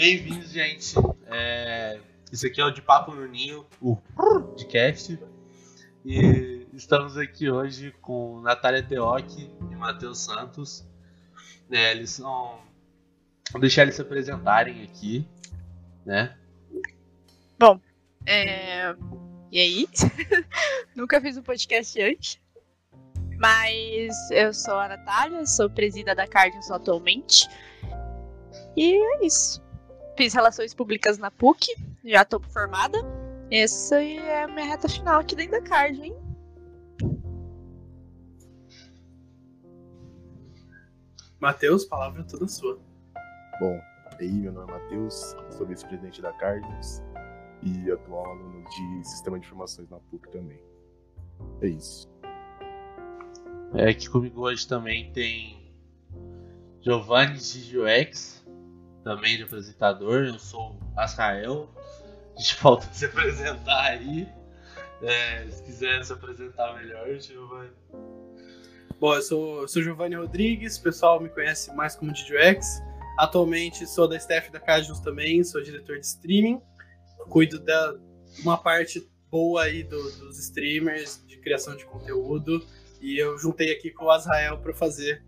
bem-vindos, gente. É... Esse aqui é o De Papo no Ninho, o podcast. E estamos aqui hoje com Natália Teoc e Matheus Santos. É, eles são. Vou deixar eles se apresentarem aqui, né? Bom, é... e aí? Nunca fiz um podcast antes. Mas eu sou a Natália, sou presida da Cardinals atualmente. E é isso. Fiz relações públicas na PUC, já tô formada. Essa é a minha reta final aqui dentro da Card, hein? Matheus, palavra toda sua. Bom, aí meu nome é Matheus, sou vice-presidente da Cardinals e atual aluno de Sistema de Informações na PUC também. É isso. É, aqui comigo hoje também tem Giovanni de UX, também de apresentador. Eu sou Asrael. A gente falta se apresentar aí. É, se quiser se apresentar melhor, Giovanni. Bom, eu sou, sou Giovanni Rodrigues, o pessoal me conhece mais como DJX. Atualmente sou da staff da Cajus também, sou diretor de streaming. Cuido da uma parte boa aí do, dos streamers, de criação de conteúdo. E eu juntei aqui com o Azrael para fazer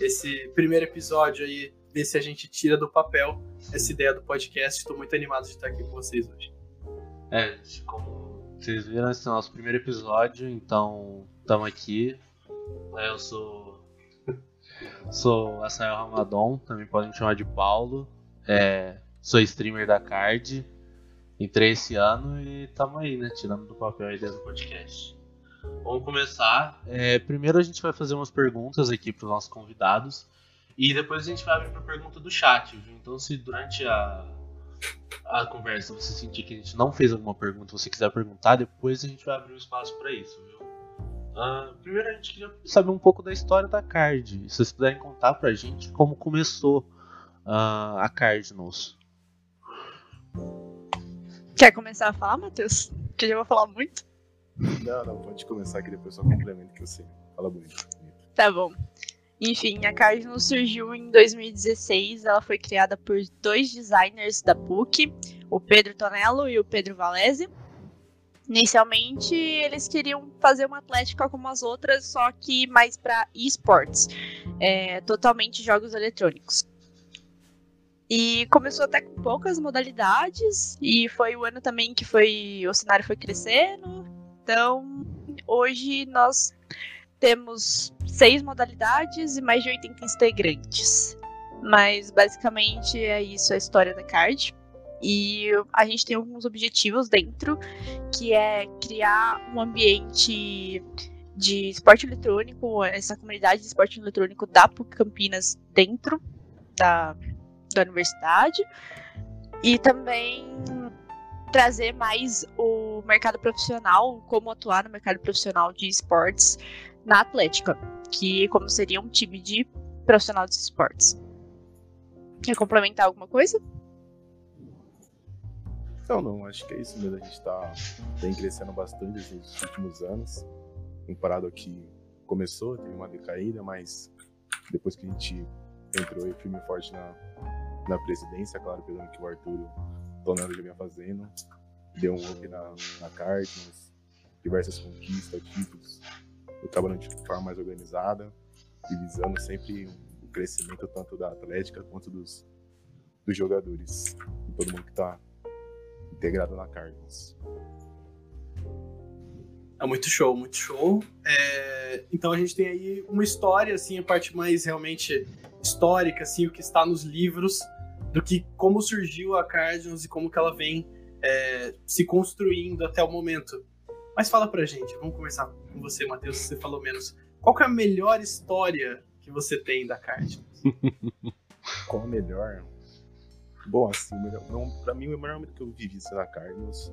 esse primeiro episódio aí, ver se a gente tira do papel essa ideia do podcast. Estou muito animado de estar aqui com vocês hoje. É, como vocês viram, esse é o nosso primeiro episódio, então estamos aqui. É, eu sou. Sou Asael Ramadon, também podem me chamar de Paulo. É, sou streamer da Card. Entrei esse ano e estamos aí, né? Tirando do papel a ideia do podcast. Vamos começar. É, primeiro a gente vai fazer umas perguntas aqui para os nossos convidados. E depois a gente vai abrir para pergunta do chat, viu? Então se durante a, a conversa você sentir que a gente não fez alguma pergunta, você quiser perguntar, depois a gente vai abrir um espaço para isso, viu? Uh, primeiro a gente queria saber um pouco da história da Card. Se vocês puderem contar pra gente como começou uh, a Cardinals. Quer começar a falar, Matheus? Que eu já vou falar muito. Não, não, pode começar que depois só complemento que você fala bonito. Tá bom. Enfim, a Cardinal surgiu em 2016. Ela foi criada por dois designers da PUC, o Pedro Tonello e o Pedro Valese. Inicialmente, eles queriam fazer uma atlética como as outras, só que mais para esportes, é, totalmente jogos eletrônicos. E começou até com poucas modalidades, e foi o ano também que foi o cenário foi crescendo, então, hoje nós temos seis modalidades e mais de 80 integrantes. Mas basicamente é isso a história da card. E a gente tem alguns objetivos dentro, que é criar um ambiente de esporte eletrônico, essa comunidade de esporte eletrônico da PUC Campinas dentro da, da universidade. E também trazer mais o mercado profissional, como atuar no mercado profissional de esportes na Atlética, que como seria um time de profissional de esportes. Quer complementar alguma coisa? Não, não, acho que é isso mesmo. A gente tá, vem crescendo bastante nos últimos anos. Comparado ao que começou, teve uma decaída, mas depois que a gente entrou firme e forte na, na presidência, claro, pelo que o Arthur Tonello já vinha fazendo. Deu um up na, na Cardinals, diversas conquistas, títulos. Eu trabalhando de forma mais organizada e visando sempre o crescimento tanto da Atlética quanto dos, dos jogadores. E todo mundo que está integrado na Cardinals. É muito show, muito show. É, então a gente tem aí uma história, assim, a parte mais realmente histórica, assim, o que está nos livros do que como surgiu a Cardinals e como que ela vem é, se construindo até o momento. Mas fala pra gente, vamos começar com você, Matheus, você falou menos. Qual é a melhor história que você tem da Cardinals? Qual a melhor? Bom, assim, melhor, não, pra mim o melhor momento que eu vivi na Cardinals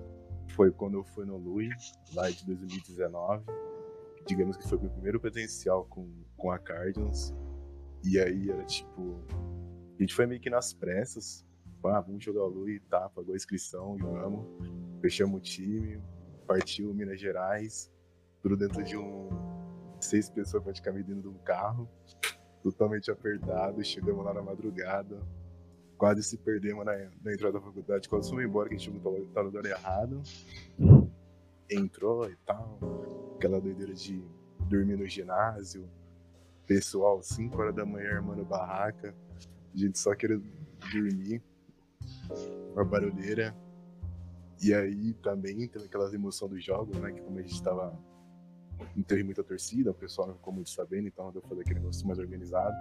foi quando eu fui no Lui, lá de 2019. Digamos que foi meu primeiro presencial com, com a Cardinals. E aí era tipo a gente foi meio que nas pressas. Ah, vamos jogar o Lu e tá, pagou a inscrição, jogamos. Fechamos o time, partiu Minas Gerais, tudo dentro de um. Seis pessoas praticamente dentro de um carro, totalmente apertado. Chegamos lá na madrugada, quase se perdemos na, na entrada da faculdade. Quando fomos embora, que a gente não tá no lugar errado. Entrou e tal. Aquela doideira de dormir no ginásio. Pessoal, 5 horas da manhã armando barraca. A gente só queria dormir. Uma barulheira. E aí também teve aquelas emoções dos jogos, né? Que como a gente tava. Não teve muita torcida, o pessoal não ficou muito sabendo, então deu fazer aquele negócio mais organizado.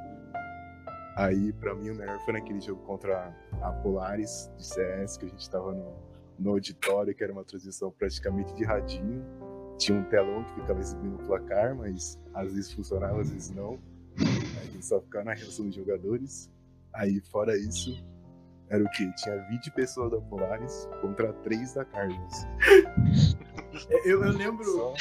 Aí, pra mim, o melhor foi naquele jogo contra a Polaris de CS, que a gente tava no, no auditório, que era uma transmissão praticamente de radinho. Tinha um telão que ficava exibindo o placar, mas às vezes funcionava, às vezes não. A gente só ficava na reação dos jogadores. Aí, fora isso, era o quê? Tinha 20 pessoas da Polaris contra 3 da Carlos. Eu, eu lembro.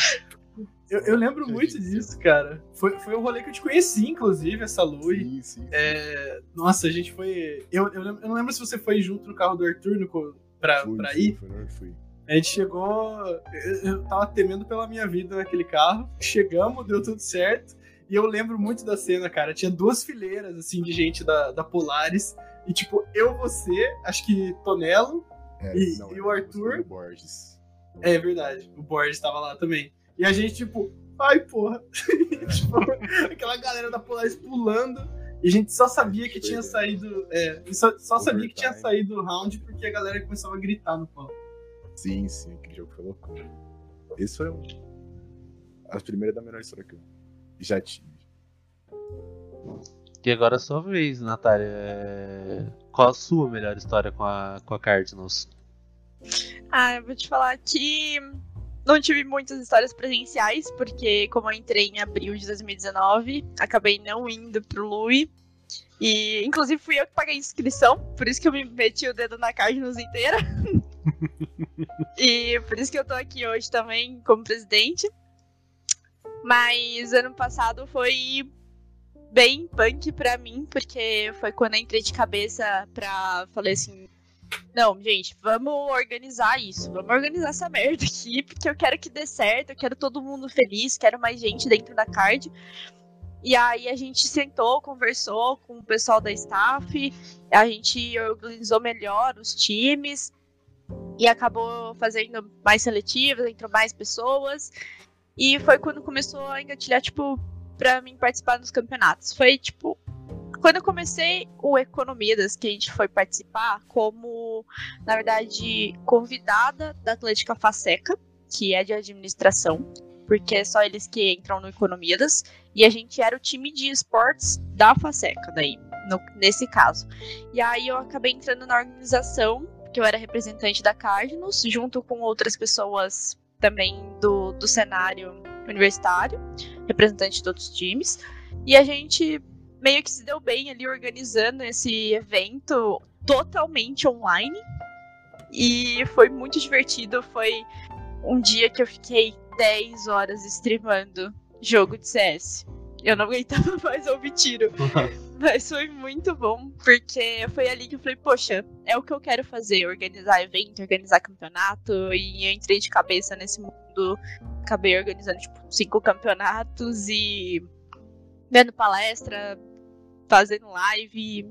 Eu, eu lembro muito disso, cara. Foi, foi um rolê que eu te conheci, inclusive, essa Lui. Sim, sim. É, nossa, a gente foi. Eu, eu, eu não lembro se você foi junto no carro do Arthur no, pra, Fui, pra fui, ir. Não, fui. A gente chegou. Eu, eu tava temendo pela minha vida naquele carro. Chegamos, deu tudo certo. E eu lembro muito da cena, cara. Tinha duas fileiras, assim, de gente da, da Polaris. E, tipo, eu, você, acho que Tonelo. É, E- não, e era o Arthur? o Borges. É verdade, o Borges tava lá também. E a gente, tipo, ai, porra. tipo, aquela galera da Polaris pulando. E a gente só sabia que tinha saído. É, só, só sabia que tinha saído o round porque a galera começava a gritar no palco. Sim, sim, aquele jogo foi loucura. Esse foi um. As primeiras da melhor história que eu já tive. E agora é a sua vez, Natália. É, Qual a sua melhor história com a, com a Cardinals? Ah, eu vou te falar que não tive muitas histórias presenciais, porque como eu entrei em abril de 2019, acabei não indo pro Lui. E inclusive fui eu que paguei a inscrição, por isso que eu me meti o dedo na Cardinals inteira. e por isso que eu tô aqui hoje também como presidente. Mas ano passado foi bem punk pra mim, porque foi quando entrei de cabeça pra. Falei assim: não, gente, vamos organizar isso. Vamos organizar essa merda aqui, porque eu quero que dê certo, eu quero todo mundo feliz, quero mais gente dentro da card. E aí a gente sentou, conversou com o pessoal da staff, a gente organizou melhor os times e acabou fazendo mais seletivas, entrou mais pessoas. E foi quando começou a engatilhar, tipo, pra mim participar dos campeonatos. Foi, tipo, quando eu comecei o Economidas, que a gente foi participar, como, na verdade, convidada da Atlética Faceca, que é de administração, porque é só eles que entram no Economidas, e a gente era o time de esportes da Faceca, daí, no- nesse caso. E aí eu acabei entrando na organização, que eu era representante da Cardinals, junto com outras pessoas também do, do cenário universitário, representante de outros times, e a gente meio que se deu bem ali organizando esse evento totalmente online. E foi muito divertido. Foi um dia que eu fiquei 10 horas streamando jogo de CS. Eu não aguentava mais ouvir tiro. Mas foi muito bom, porque foi ali que eu falei, poxa, é o que eu quero fazer, organizar evento, organizar campeonato, e eu entrei de cabeça nesse mundo, acabei organizando, tipo, cinco campeonatos e dando palestra, fazendo live.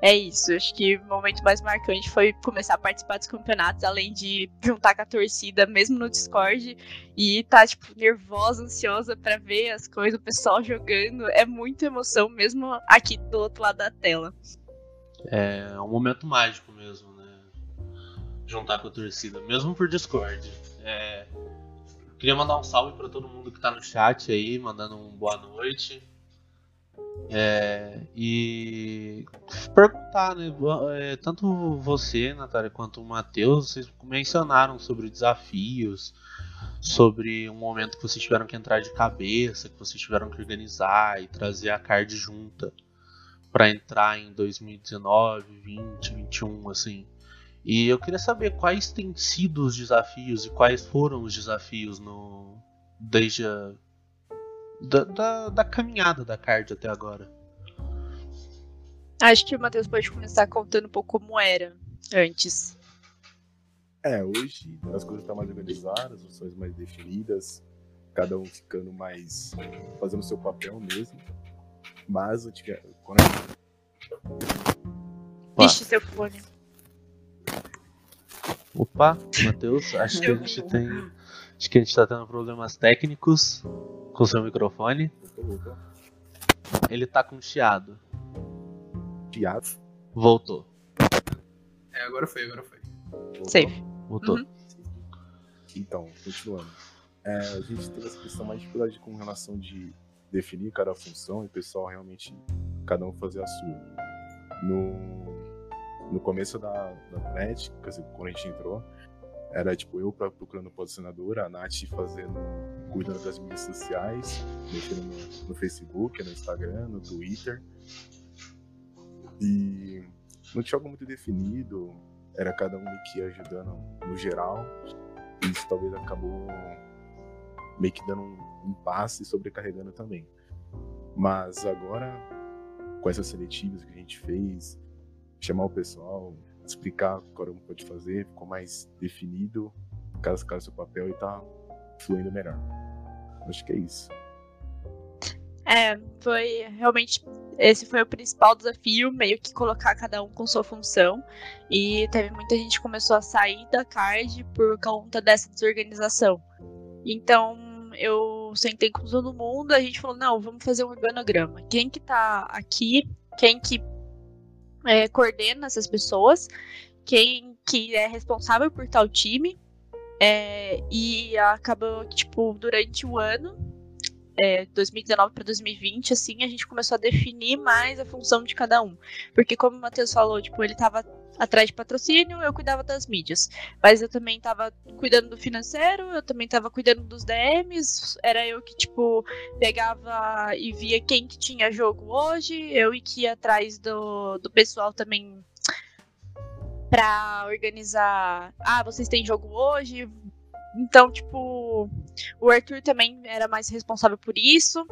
É isso, acho que o momento mais marcante foi começar a participar dos campeonatos, além de juntar com a torcida, mesmo no Discord, e tá, tipo, nervosa, ansiosa pra ver as coisas, o pessoal jogando. É muita emoção, mesmo aqui do outro lado da tela. É um momento mágico mesmo, né? Juntar com a torcida, mesmo por Discord. É, Queria mandar um salve pra todo mundo que tá no chat aí, mandando um boa noite. É, e perguntar, né? é, tanto você, Natália, quanto o Matheus, vocês mencionaram sobre desafios, sobre um momento que vocês tiveram que entrar de cabeça, que vocês tiveram que organizar e trazer a card junta para entrar em 2019, 20, 21, assim. E eu queria saber quais têm sido os desafios e quais foram os desafios no desde a da, da, da caminhada da card até agora. Acho que o Matheus pode começar contando um pouco como era antes. É, hoje as coisas estão mais organizadas, as ações mais definidas, cada um ficando mais. fazendo o seu papel mesmo. Mas antiga- quando a gente- Opa, Ixi, seu fone. opa, Matheus, acho que a gente tem. Acho que a gente tá tendo problemas técnicos com seu microfone. Ele tá com chiado. Piado. Voltou. É, agora foi, agora foi. Voltou. Safe. Voltou. Uhum. Então, continuando. É, a gente teve essa questão mais dificuldade com relação de definir cada função e o pessoal realmente, cada um fazer a sua. No, no começo da, da NET, quando a gente entrou, era tipo eu procurando posicionadora, a Nath fazendo, cuidando das mídias sociais, mexendo no, no Facebook, no Instagram, no Twitter. E não tinha algo muito definido, era cada um que ajudando no geral. Isso talvez acabou meio que dando um impasse e sobrecarregando também. Mas agora, com essas seletivas que a gente fez, chamar o pessoal, explicar o que cada um pode fazer, ficou mais definido, cada cara seu papel e tá fluindo melhor. Acho que é isso. É, foi realmente. Esse foi o principal desafio, meio que colocar cada um com sua função. E teve muita gente que começou a sair da card por conta dessa desorganização. Então eu sentei com todo mundo, a gente falou, não, vamos fazer um organograma. Quem que tá aqui, quem que é, coordena essas pessoas, quem que é responsável por tal time. É, e acabou que, tipo, durante o ano, é, 2019 para 2020, assim, a gente começou a definir mais a função de cada um. Porque, como o Matheus falou, tipo, ele tava atrás de patrocínio, eu cuidava das mídias. Mas eu também tava cuidando do financeiro, eu também tava cuidando dos DMs, era eu que, tipo, pegava e via quem que tinha jogo hoje, eu e que ia atrás do, do pessoal também pra organizar. Ah, vocês têm jogo hoje? Então, tipo, o Arthur também era mais responsável por isso.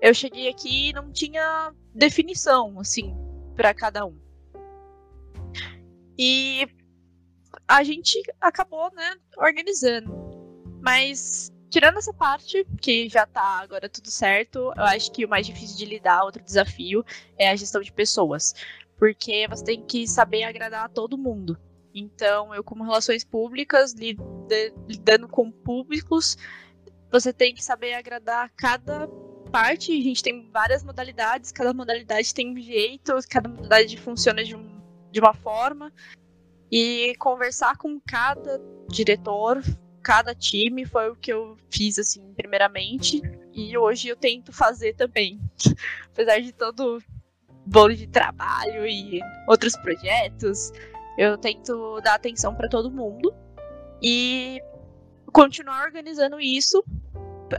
Eu cheguei aqui e não tinha definição, assim, para cada um. E a gente acabou, né, organizando. Mas, tirando essa parte, que já tá agora tudo certo, eu acho que o mais difícil de lidar, outro desafio, é a gestão de pessoas. Porque você tem que saber agradar a todo mundo. Então, eu, como relações públicas, lida- lidando com públicos, você tem que saber agradar cada parte. A gente tem várias modalidades, cada modalidade tem um jeito, cada modalidade funciona de, um, de uma forma. E conversar com cada diretor, cada time, foi o que eu fiz, assim, primeiramente. E hoje eu tento fazer também. Apesar de todo bolo de trabalho e outros projetos, eu tento dar atenção para todo mundo e continuar organizando isso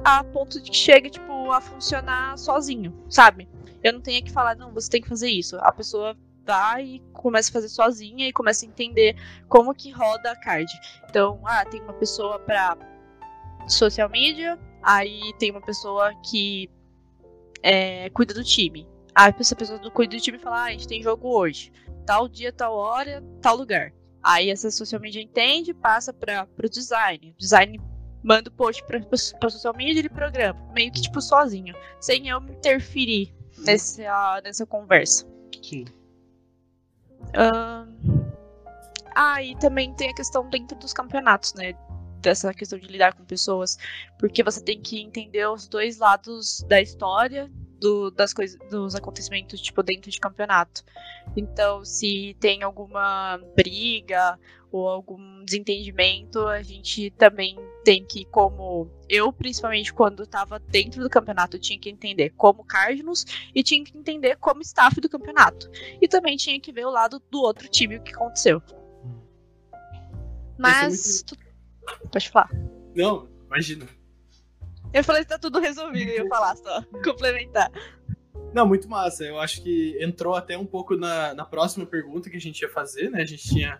a ponto de que chegue tipo a funcionar sozinho, sabe? Eu não tenho que falar, não, você tem que fazer isso. A pessoa vai e começa a fazer sozinha e começa a entender como que roda a card. Então, ah, tem uma pessoa para social media, aí tem uma pessoa que é, cuida do time. Aí essa pessoa do cuida do time fala, ah, a gente tem jogo hoje. Tal dia, tal hora, tal lugar. Aí essa social media entende, passa para o design. O design manda o post para a social media e ele programa. Meio que tipo sozinho. Sem eu me interferir nessa, nessa conversa. Sim. Ah, e também tem a questão dentro dos campeonatos, né? Dessa questão de lidar com pessoas. Porque você tem que entender os dois lados da história do- das coisas, dos acontecimentos, tipo, dentro de campeonato. Então, se tem alguma briga ou algum desentendimento, a gente também tem que, como eu, principalmente quando estava dentro do campeonato, tinha que entender como Cardinals e tinha que entender como staff do campeonato. E também tinha que ver o lado do outro time, o que aconteceu. Mas. tu- Pode falar. Não, imagina. Eu falei que tá tudo resolvido, eu ia falar só. Complementar. Não, muito massa. Eu acho que entrou até um pouco na, na próxima pergunta que a gente ia fazer, né? A gente tinha.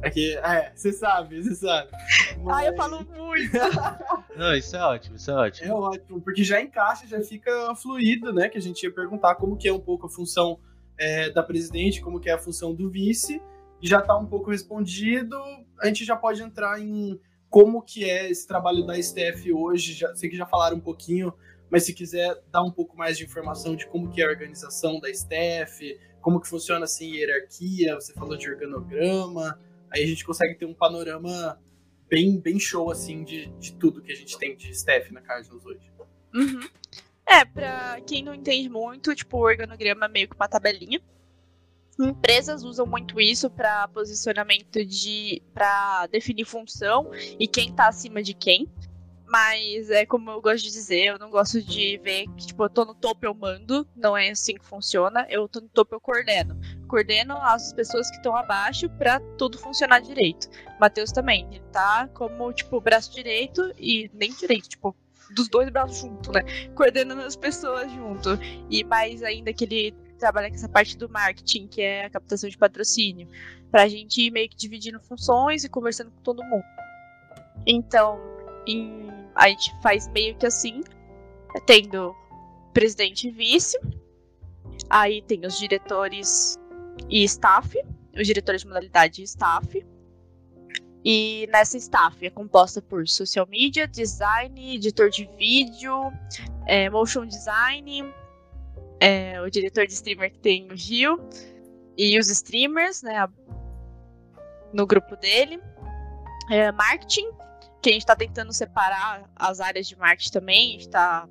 Aqui, é, você sabe, você sabe. Ai, eu Mas falo muito. Não, isso é ótimo, isso é ótimo. É ótimo, porque já encaixa, já fica fluido, né? Que a gente ia perguntar como que é um pouco a função é, da presidente, como que é a função do vice, e já tá um pouco respondido. A gente já pode entrar em como que é esse trabalho da STF hoje. Já, sei que já falaram um pouquinho, mas se quiser dar um pouco mais de informação de como que é a organização da STF, como que funciona assim hierarquia, você falou de organograma, aí a gente consegue ter um panorama bem, bem show assim de, de tudo que a gente tem de staff na Cardinals hoje. Uhum. É, pra quem não entende muito, tipo, o organograma é meio que uma tabelinha. Empresas usam muito isso para posicionamento de. para definir função e quem tá acima de quem. Mas é como eu gosto de dizer, eu não gosto de ver que, tipo, eu tô no topo, eu mando. Não é assim que funciona. Eu tô no topo, eu coordeno. Coordeno as pessoas que estão abaixo para tudo funcionar direito. Matheus também. Ele tá como, tipo, braço direito e nem direito, tipo, dos dois braços juntos, né? Coordenando as pessoas junto. E mais ainda que ele trabalha com essa parte do marketing, que é a captação de patrocínio. Pra gente ir meio que dividindo funções e conversando com todo mundo. Então, em a gente faz meio que assim, tendo presidente e vice, aí tem os diretores e staff, os diretores de modalidade e staff. E nessa staff é composta por social media, design, editor de vídeo, é, motion design, é, o diretor de streamer que tem o Gil, e os streamers, né, no grupo dele, é, marketing, que a gente está tentando separar as áreas de marketing também, a gente está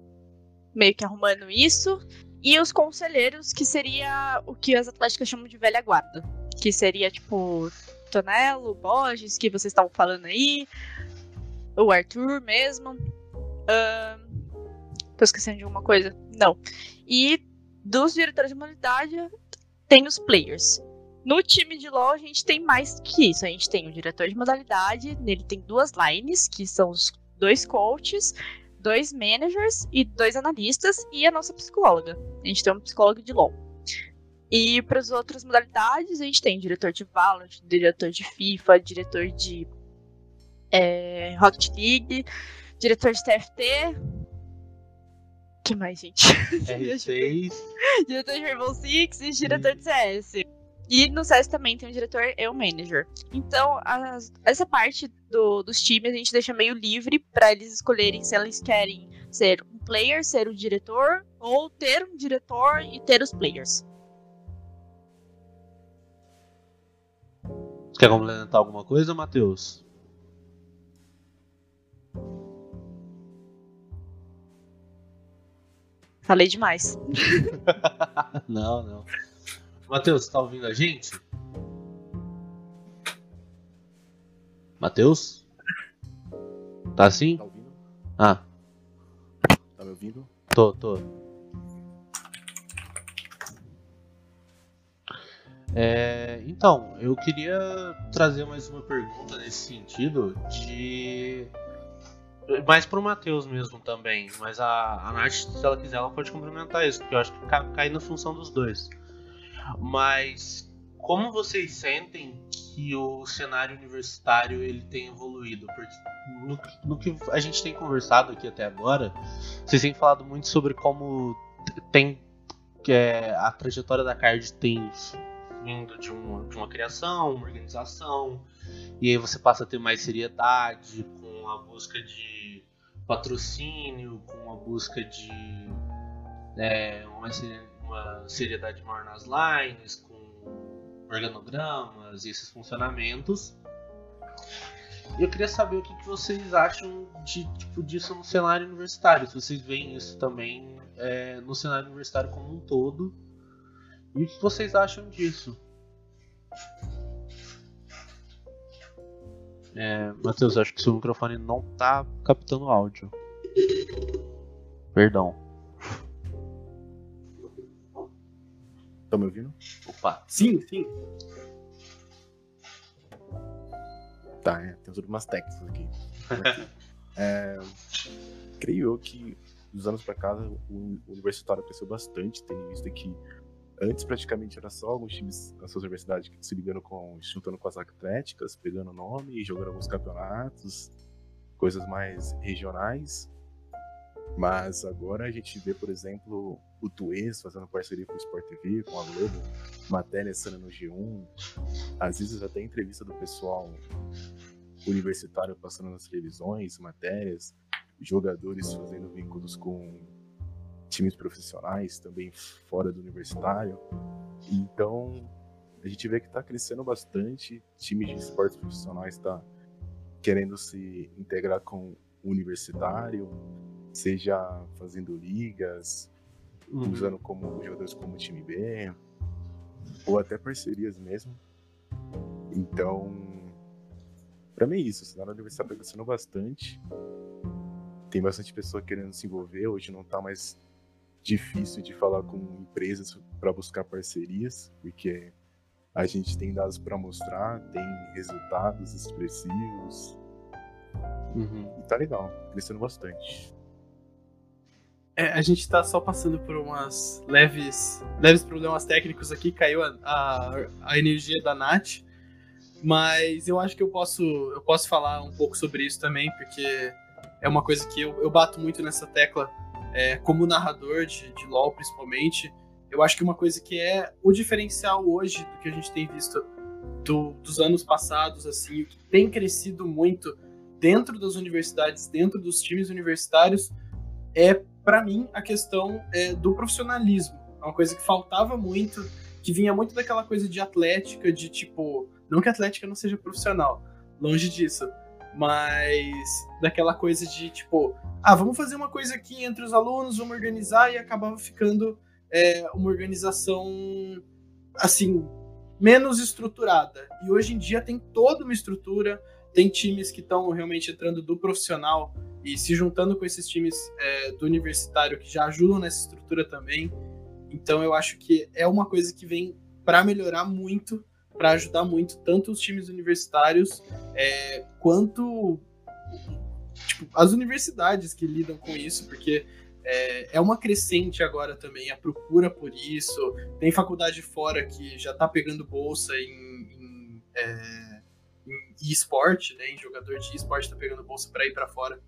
meio que arrumando isso. E os conselheiros, que seria o que as atléticas chamam de velha guarda. Que seria, tipo, Tonelo, Borges, que vocês estavam falando aí, o Arthur mesmo. Uh, tô esquecendo de alguma coisa? Não. E dos diretores de humanidade, tem os players. No time de LoL, a gente tem mais que isso. A gente tem o diretor de modalidade, nele tem duas lines, que são os dois coaches, dois managers e dois analistas, e a nossa psicóloga. A gente tem um psicólogo de LoL. E para as outras modalidades, a gente tem diretor de Valorant, diretor de FIFA, diretor de é, Rocket League, diretor de TFT. Que mais, gente? R6. diretor de Rainbow Six e diretor de CS. E no CS também tem o diretor e o manager. Então, as, essa parte do, dos times a gente deixa meio livre para eles escolherem se eles querem ser um player, ser o diretor, ou ter um diretor e ter os players. Quer complementar alguma coisa, Matheus? Falei demais. não, não. Matheus, tá ouvindo a gente? Matheus? Tá assim? Tá ouvindo? Ah, Tá me ouvindo? tô, tô. É, então, eu queria trazer mais uma pergunta nesse sentido de. Mais pro Matheus mesmo também. Mas a, a Nath, se ela quiser, ela pode complementar isso, porque eu acho que ca- cai na função dos dois. Mas como vocês sentem que o cenário universitário ele tem evoluído? Porque no, no que a gente tem conversado aqui até agora, vocês têm falado muito sobre como tem é, a trajetória da Card tem vindo de uma, de uma criação, uma organização, e aí você passa a ter mais seriedade com a busca de patrocínio, com a busca de é, uma, seri- uma seriedade maior nas lines, com organogramas e esses funcionamentos. E eu queria saber o que, que vocês acham de, tipo, disso no cenário universitário, se vocês veem isso também é, no cenário universitário como um todo. E o que vocês acham disso? É, Matheus, acho que seu microfone não tá captando áudio. Perdão. Tá me ouvindo? Opa. Sim, sim. Tá, é. Tem todas umas técnicas aqui. É, creio eu que dos anos pra cá o universitário cresceu bastante, tendo visto que antes praticamente era só alguns times das suas universidades se ligando com, se juntando com as atléticas, pegando nome e jogando alguns campeonatos, coisas mais regionais. Mas agora a gente vê, por exemplo, o Tuês fazendo parceria com o Sport TV, com a Globo, matéria sendo no G1, às vezes até entrevista do pessoal universitário passando nas televisões, matérias, jogadores fazendo vínculos com times profissionais, também fora do universitário. Então, a gente vê que está crescendo bastante, times de esportes profissionais está querendo se integrar com o universitário, seja fazendo ligas, Uhum. usando como jogadores como time B, ou até parcerias mesmo. Então, para mim é isso, o cenário universitário está crescendo bastante. Tem bastante pessoa querendo se envolver, hoje não está mais difícil de falar com empresas para buscar parcerias, porque a gente tem dados para mostrar, tem resultados expressivos, Uhum. e tá legal, crescendo bastante. É, a gente tá só passando por umas leves, leves problemas técnicos aqui, caiu a, a, a energia da Nath. Mas eu acho que eu posso, eu posso falar um pouco sobre isso também, porque é uma coisa que eu, eu bato muito nessa tecla é, como narrador de, de LoL, principalmente. Eu acho que uma coisa que é o diferencial hoje do que a gente tem visto do, dos anos passados, assim, que tem crescido muito dentro das universidades, dentro dos times universitários, é, para mim, a questão é, do profissionalismo. É uma coisa que faltava muito, que vinha muito daquela coisa de atlética, de tipo. Não que a atlética não seja profissional, longe disso. Mas daquela coisa de tipo, ah, vamos fazer uma coisa aqui entre os alunos, vamos organizar, e acabava ficando é, uma organização assim, menos estruturada. E hoje em dia tem toda uma estrutura, tem times que estão realmente entrando do profissional e se juntando com esses times é, do universitário que já ajudam nessa estrutura também. Então eu acho que é uma coisa que vem para melhorar muito, para ajudar muito tanto os times universitários é, quanto tipo, as universidades que lidam com isso, porque é, é, uma crescente agora também a procura por isso. Tem faculdade fora que já está pegando bolsa em, em, é, em esporte, né? Em jogador de esporte está pegando bolsa para ir para fora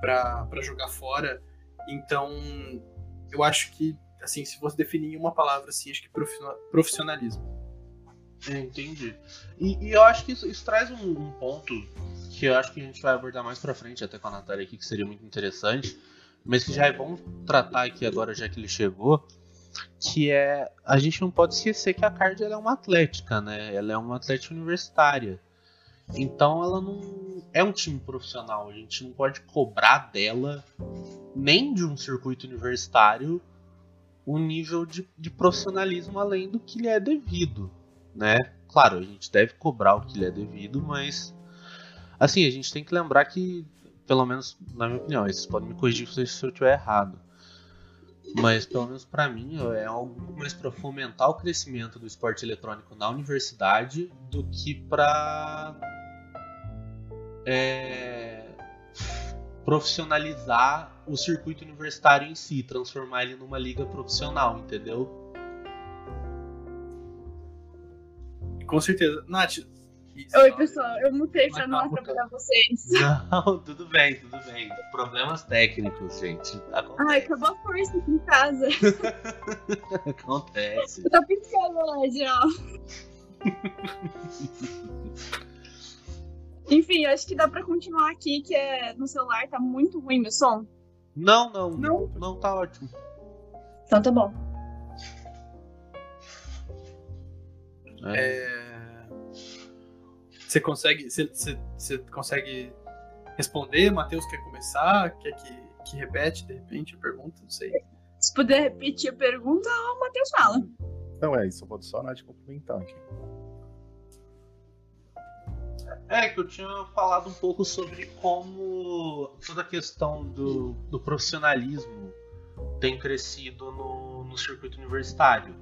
para jogar fora. Então, eu acho que, assim, se fosse definir em uma palavra, assim, acho que profissionalismo. É, entendi. E, e, eu acho que isso, isso traz um, um, ponto que eu acho que a gente vai abordar mais pra frente, até com a Natália aqui, que seria muito interessante, mas que já é bom tratar aqui agora, já que ele chegou, que é, a gente não pode esquecer que a Card é uma atlética, né? Ela é uma atlética universitária. Então ela não é um time profissional. A gente não pode cobrar dela, nem de um circuito universitário, um nível de, de profissionalismo além do que lhe é devido, né? Claro, a gente deve cobrar o que lhe é devido, mas assim, a gente tem que lembrar que, pelo menos na minha opinião, vocês podem me corrigir se eu estiver errado. Mas pelo menos para mim é algo mais para fomentar o crescimento do esporte eletrônico na universidade do que para é, profissionalizar o circuito universitário em si, transformar ele numa liga profissional, entendeu? Com certeza. Nath. Oi, pessoal, eu mutei pra não atrapalhar vocês. Não, tudo bem, tudo bem. Problemas técnicos, gente. Acontece. Ai, acabou a força aqui em casa. Acontece. Tá piscando lá já. Enfim, acho que dá pra continuar aqui, que é no celular tá muito ruim meu som. Não, não, Não? não tá ótimo. Então tá bom. É. Você consegue, você, você, você consegue responder? Matheus quer começar? Quer que, que repete de repente a pergunta? Não sei. Se puder repetir a pergunta, o Matheus fala. Não, é isso, pode só a Nath complementar aqui. É, que eu tinha falado um pouco sobre como toda a questão do, do profissionalismo tem crescido no, no circuito universitário.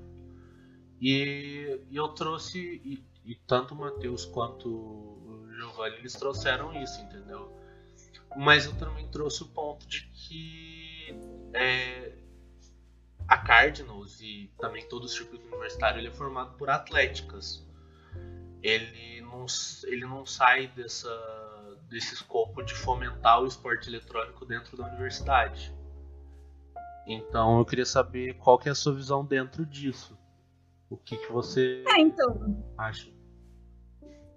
E, e eu trouxe, e, e tanto o Matheus quanto o Giovanni, eles trouxeram isso, entendeu? Mas eu também trouxe o ponto de que é, a Cardinals e também todo o circuito universitário ele é formado por atléticas. Ele não, ele não sai dessa, desse escopo de fomentar o esporte eletrônico dentro da universidade. Então eu queria saber qual que é a sua visão dentro disso. O que, que você É, então. acha?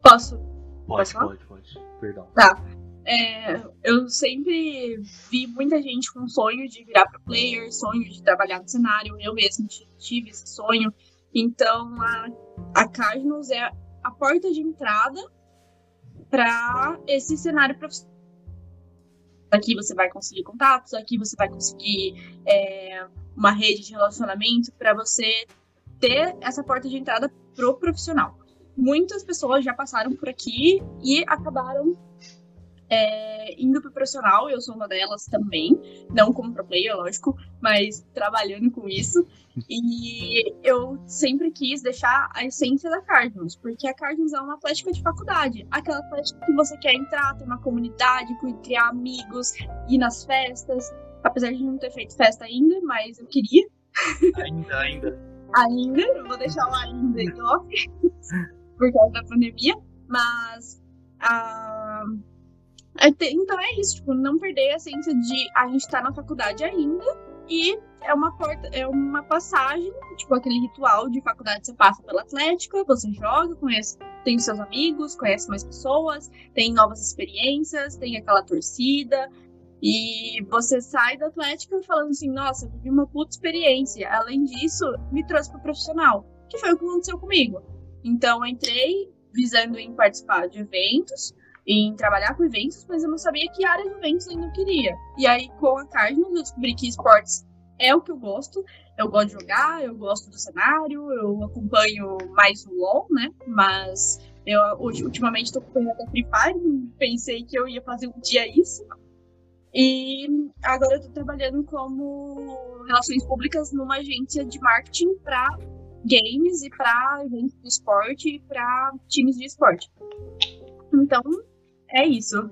Posso? Pode, pode, pode. Perdão. Tá. é, eu sempre vi muita gente com sonho de virar pro player, sonho de trabalhar no cenário. Eu mesmo tive esse sonho. Então, a, a Cardinals é a porta de entrada para esse cenário profissional. Aqui você vai conseguir contatos, aqui você vai conseguir é, uma rede de relacionamento para você ter essa porta de entrada pro profissional. Muitas pessoas já passaram por aqui e acabaram é, indo pro profissional, eu sou uma delas também, não como pro player, lógico, mas trabalhando com isso. E eu sempre quis deixar a essência da Cardinals, porque a Cardinals é uma atlética de faculdade, aquela atlética que você quer entrar, ter uma comunidade, criar amigos, ir nas festas. Apesar de não ter feito festa ainda, mas eu queria. Ainda, ainda. ainda, eu vou deixar lá ainda em off, por causa da pandemia, mas. Uh, então é isso, tipo, não perder a essência de a gente estar tá na faculdade ainda e é uma porta, é uma passagem, tipo aquele ritual de faculdade você passa pela Atlética, você joga, conhece, tem os seus amigos, conhece mais pessoas, tem novas experiências, tem aquela torcida e você sai da Atlética falando assim, nossa, vivi uma puta experiência. Além disso, me trouxe para profissional, que foi o que aconteceu comigo. Então, entrei visando em participar de eventos, em trabalhar com eventos, mas eu não sabia que área de eventos eu ainda queria. E aí, com a Cardinals, eu descobri que esportes é o que eu gosto. Eu gosto de jogar, eu gosto do cenário, eu acompanho mais o LoL, né? Mas eu ultimamente estou acompanhando até Free Fire, pensei que eu ia fazer um dia isso. E agora eu estou trabalhando como relações públicas numa agência de marketing para games e para eventos de esporte e para times de esporte. Então, é isso.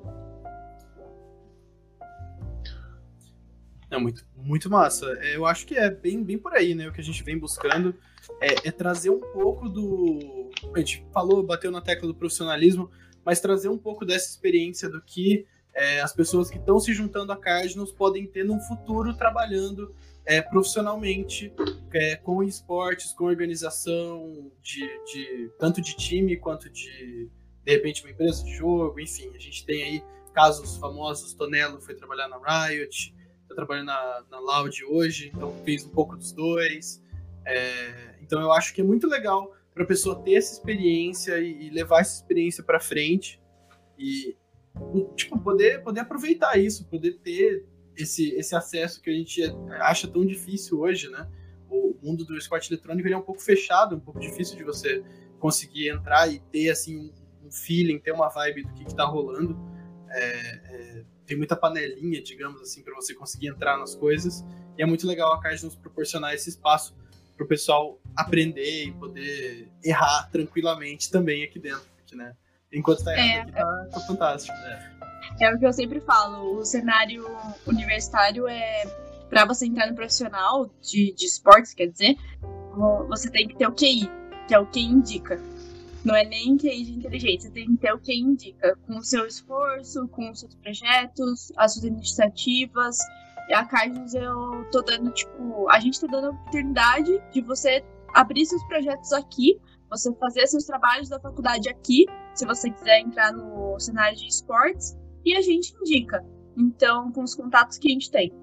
É muito, muito massa. É, eu acho que é bem, bem por aí, né? O que a gente vem buscando é, é, trazer um pouco do. A gente falou, bateu na tecla do profissionalismo, mas trazer um pouco dessa experiência do que é, as pessoas que estão se juntando a Cardinals podem ter num futuro trabalhando é, profissionalmente é, com esportes, com organização de, de tanto de time quanto de de repente uma empresa de jogo, enfim, a gente tem aí casos famosos, Tonelo foi trabalhar na Riot, está trabalhando na, na Loud hoje, então fez um pouco dos dois. É, então eu acho que é muito legal para a pessoa ter essa experiência e, e levar essa experiência para frente e tipo, poder, poder aproveitar isso, poder ter esse, esse acesso que a gente acha tão difícil hoje, né? O mundo do esporte eletrônico é um pouco fechado, um pouco difícil de você conseguir entrar e ter assim um feeling, ter uma vibe do que, está rolando. É, é, tem muita panelinha, digamos assim, para você conseguir entrar nas coisas. E é muito legal a Card nos proporcionar esse espaço para o pessoal aprender e poder errar tranquilamente também aqui dentro. Porque, né, enquanto está errando é, aqui, tá, tá fantástico. Né? É o que eu sempre falo, o cenário universitário é para você entrar no profissional de, de esportes, quer dizer, você tem que ter o QI, que é o que indica. Não é nem QI de inteligência, tem que ter o que indica, com o seu esforço, com os seus projetos, as suas iniciativas. E a Cardinals eu tô dando, tipo, a gente tá dando a oportunidade de você abrir seus projetos aqui, você fazer seus trabalhos da faculdade aqui, se você quiser entrar no cenário de esportes, e a gente indica. Então, com os contatos que a gente tem.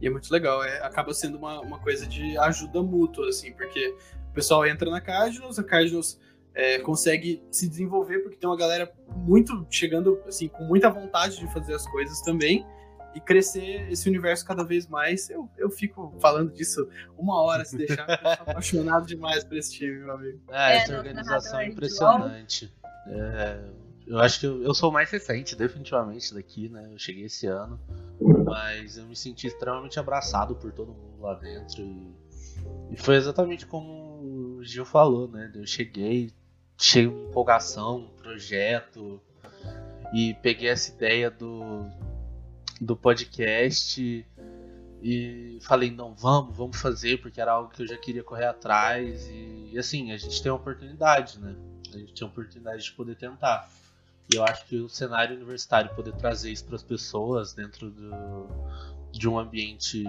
E é muito legal, é, acaba sendo uma, uma coisa de ajuda mútua, assim, porque o pessoal entra na Cardinals, a Cardinals é, consegue se desenvolver porque tem uma galera muito chegando assim com muita vontade de fazer as coisas também e crescer esse universo cada vez mais. Eu, eu fico falando disso uma hora se deixar, eu sou apaixonado demais por esse time, meu amigo. É, essa é, organização é impressionante. É, eu acho que eu, eu, sou mais recente, definitivamente, daqui, né? Eu cheguei esse ano, mas eu me senti extremamente abraçado por todo mundo lá dentro e, e foi exatamente como o Gil falou, né? Eu cheguei, cheio de empolgação, projeto, e peguei essa ideia do, do podcast e falei, não, vamos, vamos fazer, porque era algo que eu já queria correr atrás. E, e assim, a gente tem uma oportunidade, né? A gente tem a oportunidade de poder tentar. E eu acho que o cenário universitário poder trazer isso para as pessoas dentro do, de um ambiente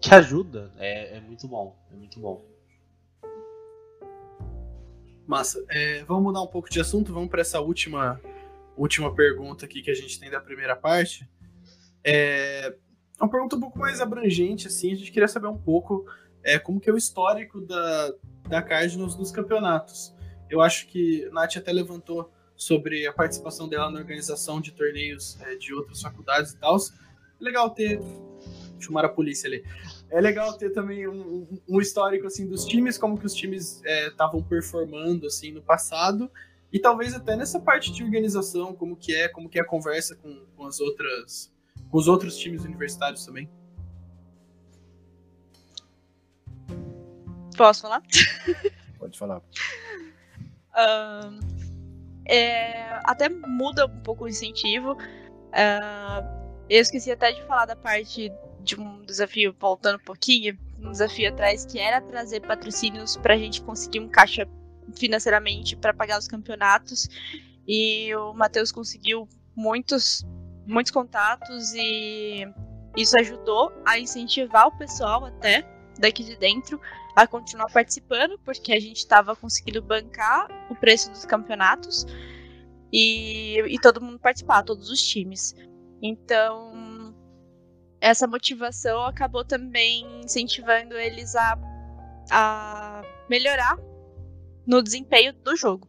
que ajuda é, é muito bom. É muito bom. Massa. É, vamos mudar um pouco de assunto, vamos para essa última última pergunta aqui que a gente tem da primeira parte. É uma pergunta um pouco mais abrangente, assim, a gente queria saber um pouco é, como que é o histórico da, da Cardinals nos campeonatos. Eu acho que a Nath até levantou sobre a participação dela na organização de torneios é, de outras faculdades e tal. É legal ter. Chamar a polícia ali. É legal ter também um, um histórico assim dos times, como que os times estavam é, performando assim no passado e talvez até nessa parte de organização, como que é, como que é a conversa com, com as outras, com os outros times universitários também. Posso falar? Pode falar. Uh, é, até muda um pouco o incentivo. Uh, eu esqueci até de falar da parte de um desafio, voltando um pouquinho, um desafio atrás que era trazer patrocínios para a gente conseguir um caixa financeiramente para pagar os campeonatos. E o Matheus conseguiu muitos, muitos contatos e isso ajudou a incentivar o pessoal até daqui de dentro a continuar participando, porque a gente estava conseguindo bancar o preço dos campeonatos e, e todo mundo participar, todos os times. Então, essa motivação acabou também incentivando eles a, a melhorar no desempenho do jogo.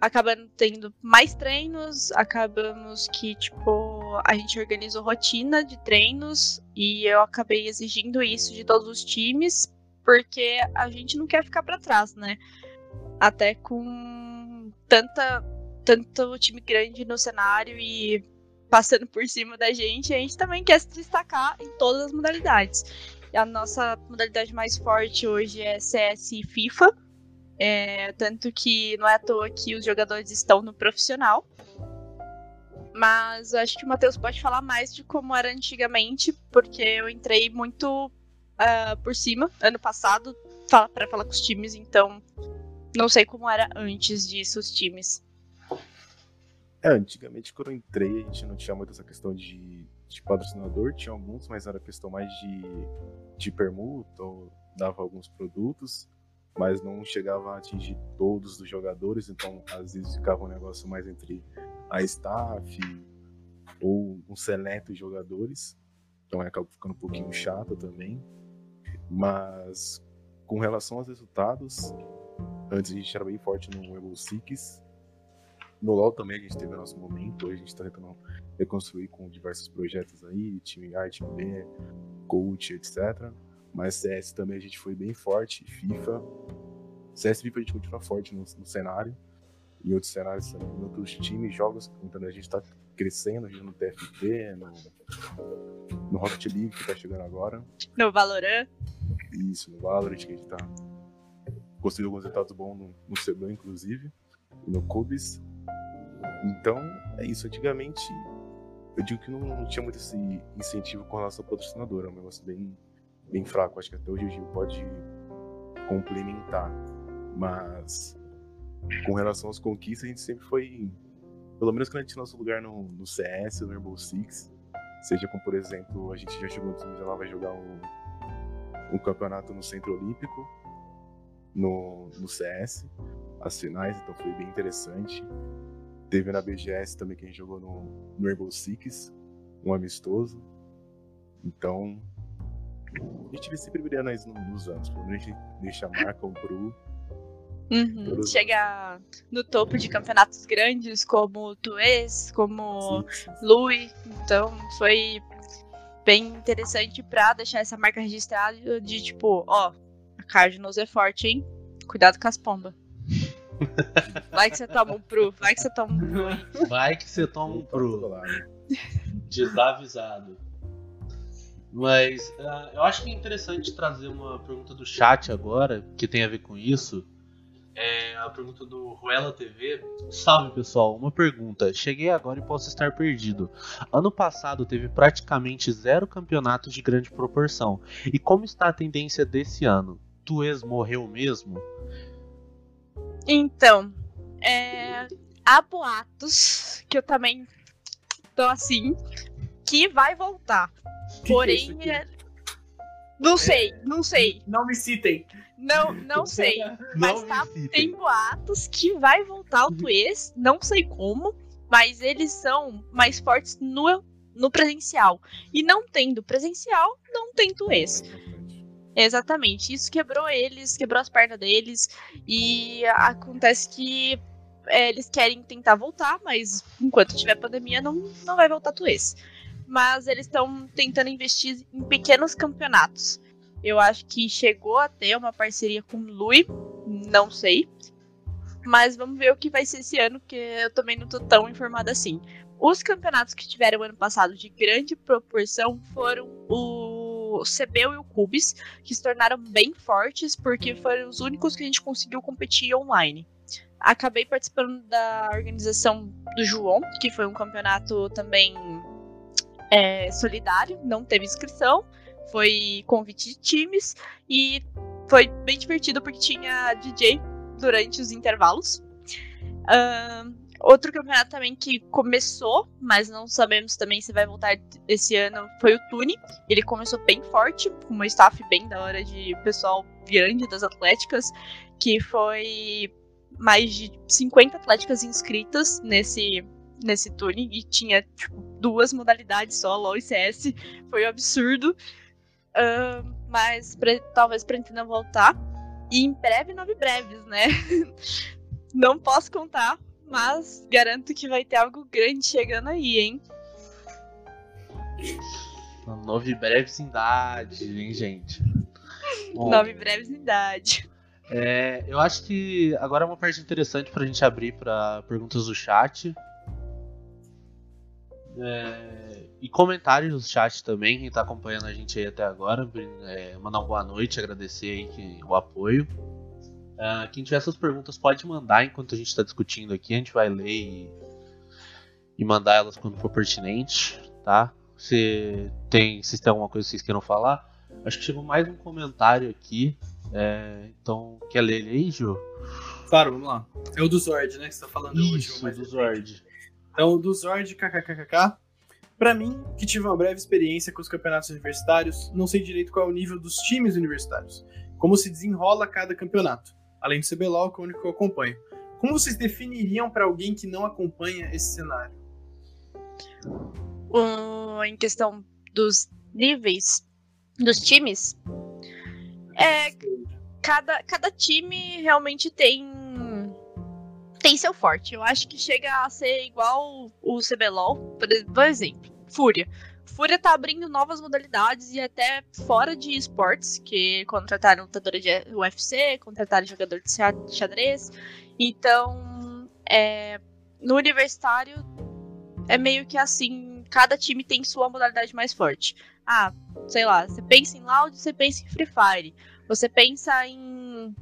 Acabando tendo mais treinos, acabamos que, tipo, a gente organizou rotina de treinos e eu acabei exigindo isso de todos os times porque a gente não quer ficar para trás, né? Até com tanta tanto time grande no cenário e passando por cima da gente, a gente também quer se destacar em todas as modalidades. A nossa modalidade mais forte hoje é CS e FIFA. É, tanto que não é à toa que os jogadores estão no profissional. Mas acho que o Matheus pode falar mais de como era antigamente, porque eu entrei muito uh, por cima ano passado para falar com os times, então não sei como era antes disso os times. É, antigamente quando eu entrei a gente não tinha muito essa questão de, de patrocinador, tinha alguns, mas era questão mais de, de permuta, ou dava alguns produtos, mas não chegava a atingir todos os jogadores, então às vezes ficava um negócio mais entre a staff ou um seleto jogadores, então acaba ficando um pouquinho chato também. Mas com relação aos resultados, antes a gente era bem forte no Rainbow Six. No LoL também a gente teve o nosso momento, hoje a gente está tentando reconstruir com diversos projetos aí, time A, time B, coach, etc. Mas CS também a gente foi bem forte, FIFA. CS FIFA a gente continua forte no, no cenário. Em outros cenários também, em outros times, jogos, então a gente está crescendo, a gente no TFT, no, no Rocket League que está chegando agora. No Valorant. Isso, no Valorant, que a gente tá conseguindo alguns resultados bons no, no inclusive, e no Cubis. Então, é isso. Antigamente, eu digo que não, não, tinha muito esse incentivo com relação ao patrocinador, é um negócio bem, bem fraco. Acho que até o Gil pode complementar. Mas, com relação às conquistas, a gente sempre foi. Pelo menos quando a gente tinha nosso lugar no, no CS, no Rainbow Six, seja como, por exemplo, a gente já chegou, já lá vai jogar o um campeonato no Centro Olímpico, no, no CS, as finais, então foi bem interessante. Teve na BGS também que a gente jogou no, no Rainbow Six, um amistoso. Então, a gente vê sempre brilhando aí nos anos, pelo menos a gente deixa a marca, o Bru. Uhum. Chega no topo de campeonatos grandes como Tuês, como Lui. Então foi bem interessante pra deixar essa marca registrada de tipo, ó, a Cardinals é forte, hein? Cuidado com as pombas. Vai que você toma um pro, vai que você toma um pro. Vai que você toma um pro. Desavisado. Mas uh, eu acho que é interessante trazer uma pergunta do chat agora, que tem a ver com isso. É a pergunta do Ruela TV. Salve pessoal, uma pergunta. Cheguei agora e posso estar perdido. Ano passado teve praticamente zero campeonatos de grande proporção. E como está a tendência desse ano? Tuês morreu mesmo? Então, é... há boatos que eu também tô assim, que vai voltar. Que Porém, que é, Não sei, não sei. Não me citem. Não, não sei. Mas Não tá, tem boatos que vai voltar o Tuês, não sei como, mas eles são mais fortes no, no presencial. E não tendo presencial, não tem Tuês. Exatamente. Isso quebrou eles, quebrou as pernas deles. E acontece que é, eles querem tentar voltar, mas enquanto tiver pandemia, não, não vai voltar Tuês. Mas eles estão tentando investir em pequenos campeonatos. Eu acho que chegou a ter uma parceria com o Lui, não sei. Mas vamos ver o que vai ser esse ano, porque eu também não tô tão informada assim. Os campeonatos que tiveram ano passado de grande proporção foram o CBU e o Cubis, que se tornaram bem fortes, porque foram os únicos que a gente conseguiu competir online. Acabei participando da organização do João, que foi um campeonato também é, solidário, não teve inscrição, foi convite de times e foi bem divertido porque tinha DJ durante os intervalos. Ahn, outro campeonato também que começou, mas não sabemos também se vai voltar esse ano, foi o Tune. Ele começou bem forte, com uma staff bem da hora de pessoal grande das atléticas, que foi mais de 50 atléticas inscritas nesse nesse Tune e tinha tipo, duas modalidades só, LoL e CS. Foi um absurdo. Ahn, mas pre- talvez pretendam voltar. E em breve, nove breves, né? Não posso contar, mas garanto que vai ter algo grande chegando aí, hein? Uma nova brevidade, hein, gente? Bom, Nove breves em idade. é, eu acho que agora é uma parte interessante pra gente abrir pra perguntas do chat. É, e comentários do chat também, quem tá acompanhando a gente aí até agora. É, mandar uma boa noite, agradecer aí que- o apoio. Ah, quem tiver suas perguntas pode mandar enquanto a gente está discutindo aqui, a gente vai ler e, e mandar elas quando for pertinente, tá? Se tem, se tem alguma coisa que vocês queiram falar. Acho que chegou mais um comentário aqui. é, então, quer ler ele aí, Ju? Claro, vamos lá. É o do Zord, né? Que você tá falando é o último, Isso, mas do Zord. Então, do Zord, kkkk. Pra mim, que tive uma breve experiência com os campeonatos universitários, não sei direito qual é o nível dos times universitários, como se desenrola cada campeonato, além do CBLOL, que é o único que eu acompanho. Como vocês definiriam pra alguém que não acompanha esse cenário? O- em questão dos níveis dos times, é, cada, cada time realmente tem tem seu forte. Eu acho que chega a ser igual o CBLOL, por, ex- por exemplo, Fúria. Fúria tá abrindo novas modalidades e até fora de esportes, que contrataram lutadora de UFC, contrataram jogador de xa- xadrez. Então, é, no universitário é meio que assim, cada time tem sua modalidade mais forte. Ah, sei lá, você pensa em Loud, você pensa em Free Fire. Você pensa em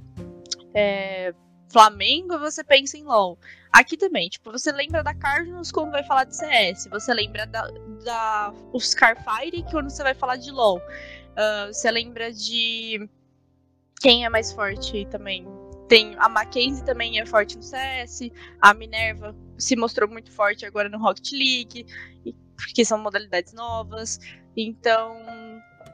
é, Flamengo, você pensa em LoL. Aqui também, tipo, você lembra da Cardinals quando vai falar de CS. Você lembra da, da os Carfire quando você vai falar de LoL. Ah, você lembra de quem é mais forte também. Tem a Mackenzie também é forte no CS. A Minerva se mostrou muito forte agora no Rocket League, porque são modalidades novas. Então,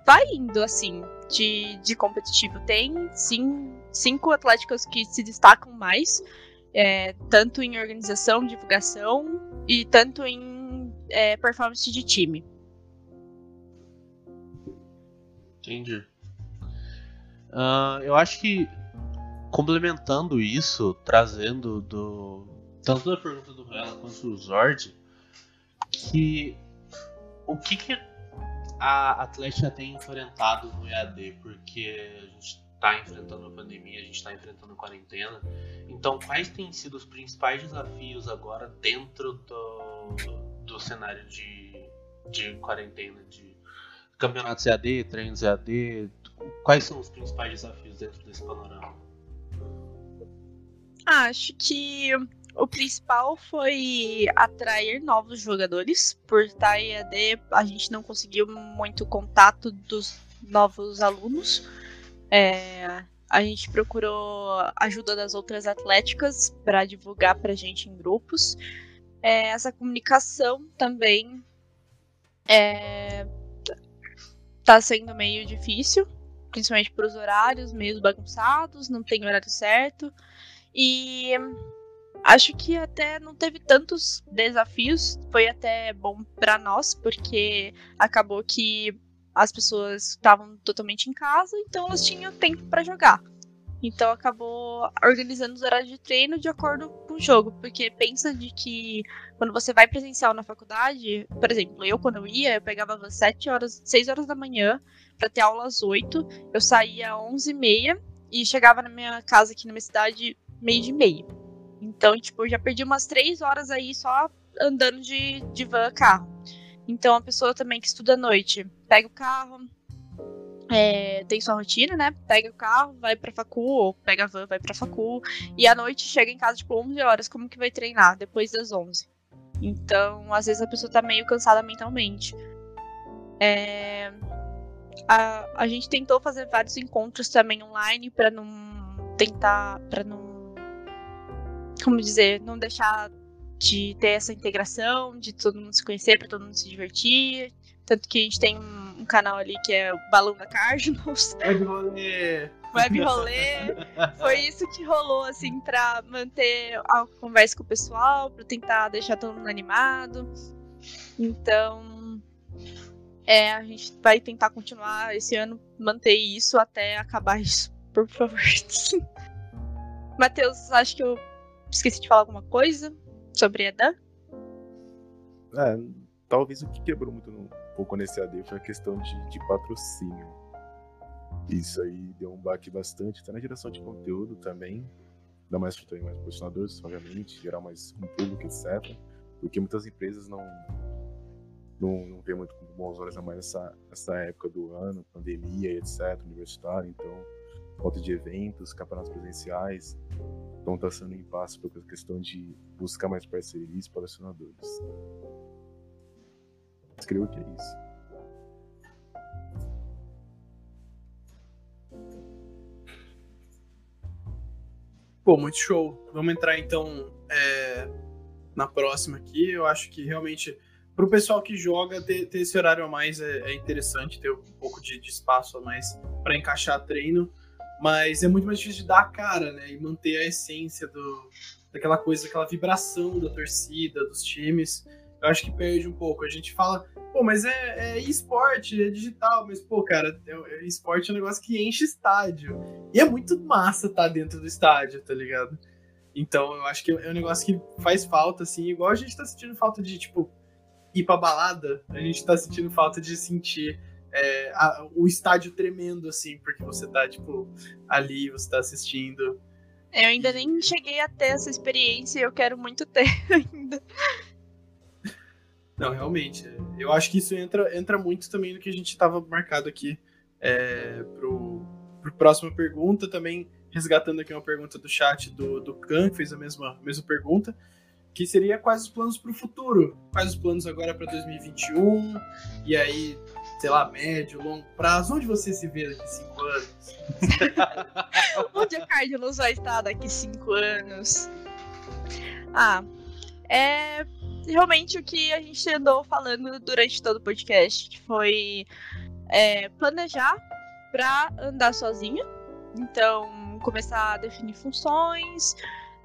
vai indo assim de, de competitivo. Tem sim cinco atléticas que se destacam mais, é, tanto em organização, divulgação e tanto em é, performance de time. Entendi. Ah, eu acho que complementando isso, trazendo do tanto da pergunta do Rela quanto do Zord, que o que, que a Atlética tem enfrentado no EAD, porque a gente está enfrentando a pandemia, a gente está enfrentando a quarentena. Então, quais têm sido os principais desafios agora dentro do, do cenário de, de quarentena, de campeonatos EAD, treinos EAD? Quais são os principais desafios dentro desse panorama? Acho que o principal foi atrair novos jogadores. Por estar EAD, a gente não conseguiu muito contato dos novos alunos. É, a gente procurou ajuda das outras atléticas para divulgar para gente em grupos. É, essa comunicação também é, tá sendo meio difícil, principalmente para os horários, meio bagunçados, não tem horário certo. E acho que até não teve tantos desafios, foi até bom para nós, porque acabou que as pessoas estavam totalmente em casa, então elas tinham tempo para jogar. Então acabou organizando os horários de treino de acordo com o jogo, porque pensa de que quando você vai presencial na faculdade, por exemplo, eu quando eu ia, eu pegava às 7 horas, 6 horas da manhã para ter aula às 8, eu saía às 11 e meia e chegava na minha casa aqui na minha cidade meio de meia. Então, tipo, eu já perdi umas 3 horas aí só andando de, de van carro. Então, a pessoa também que estuda à noite, pega o carro, é, tem sua rotina, né? Pega o carro, vai pra facu, ou pega a van, vai pra facu, e à noite chega em casa, tipo, 11 horas. Como que vai treinar depois das 11? Então, às vezes a pessoa tá meio cansada mentalmente. É, a, a gente tentou fazer vários encontros também online para não tentar, para não, como dizer, não deixar de ter essa integração, de todo mundo se conhecer, para todo mundo se divertir. Tanto que a gente tem um, um canal ali que é o Balão da Cardinals. Web rolê. Web rolê. Foi isso que rolou, assim, pra manter a conversa com o pessoal, pra tentar deixar todo mundo animado. Então, é, a gente vai tentar continuar esse ano, manter isso até acabar isso, por favor. Matheus, acho que eu esqueci de falar alguma coisa sobre Edan. É, talvez o que quebrou muito no, pouco nesse AD foi a questão de, de patrocínio. Isso aí deu um baque bastante, até na geração de conteúdo também. Ainda mais para mais posicionadores, obviamente, gerar mais um público, etc. Porque muitas empresas não não, não vê muito com bons olhos a mais essa, essa época do ano, pandemia, etc., universitário, então falta de eventos, campeonatos presenciais, então está sendo um impasse por questão de buscar mais parcerias e patrocinadores creio que é isso. Pô, muito show. Vamos entrar então é, na próxima aqui. Eu acho que realmente, para o pessoal que joga, ter, ter, esse horário a mais é, é interessante, ter um pouco de, de espaço a mais para encaixar treino. Mas é muito mais difícil de dar a cara, né? E manter a essência do, daquela coisa, aquela vibração da torcida, dos times eu acho que perde um pouco. A gente fala, pô, mas é, é esporte, é digital, mas, pô, cara, é, é, esporte é um negócio que enche estádio. E é muito massa estar tá dentro do estádio, tá ligado? Então, eu acho que é um negócio que faz falta, assim, igual a gente tá sentindo falta de, tipo, ir pra balada, a gente tá sentindo falta de sentir é, a, o estádio tremendo, assim, porque você tá, tipo, ali, você tá assistindo. Eu ainda nem cheguei a ter essa experiência e eu quero muito ter ainda. Não, realmente. Eu acho que isso entra, entra muito também no que a gente estava marcado aqui é, pro, pro próxima pergunta, também resgatando aqui uma pergunta do chat do, do Khan, que fez a mesma, mesma pergunta, que seria quais os planos para o futuro? Quais os planos agora para 2021? E aí, sei lá, médio, longo prazo? Onde você se vê daqui cinco anos? Onde a Cardinals vai estar daqui cinco anos? Ah, é realmente o que a gente andou falando durante todo o podcast foi é, planejar para andar sozinha. Então, começar a definir funções,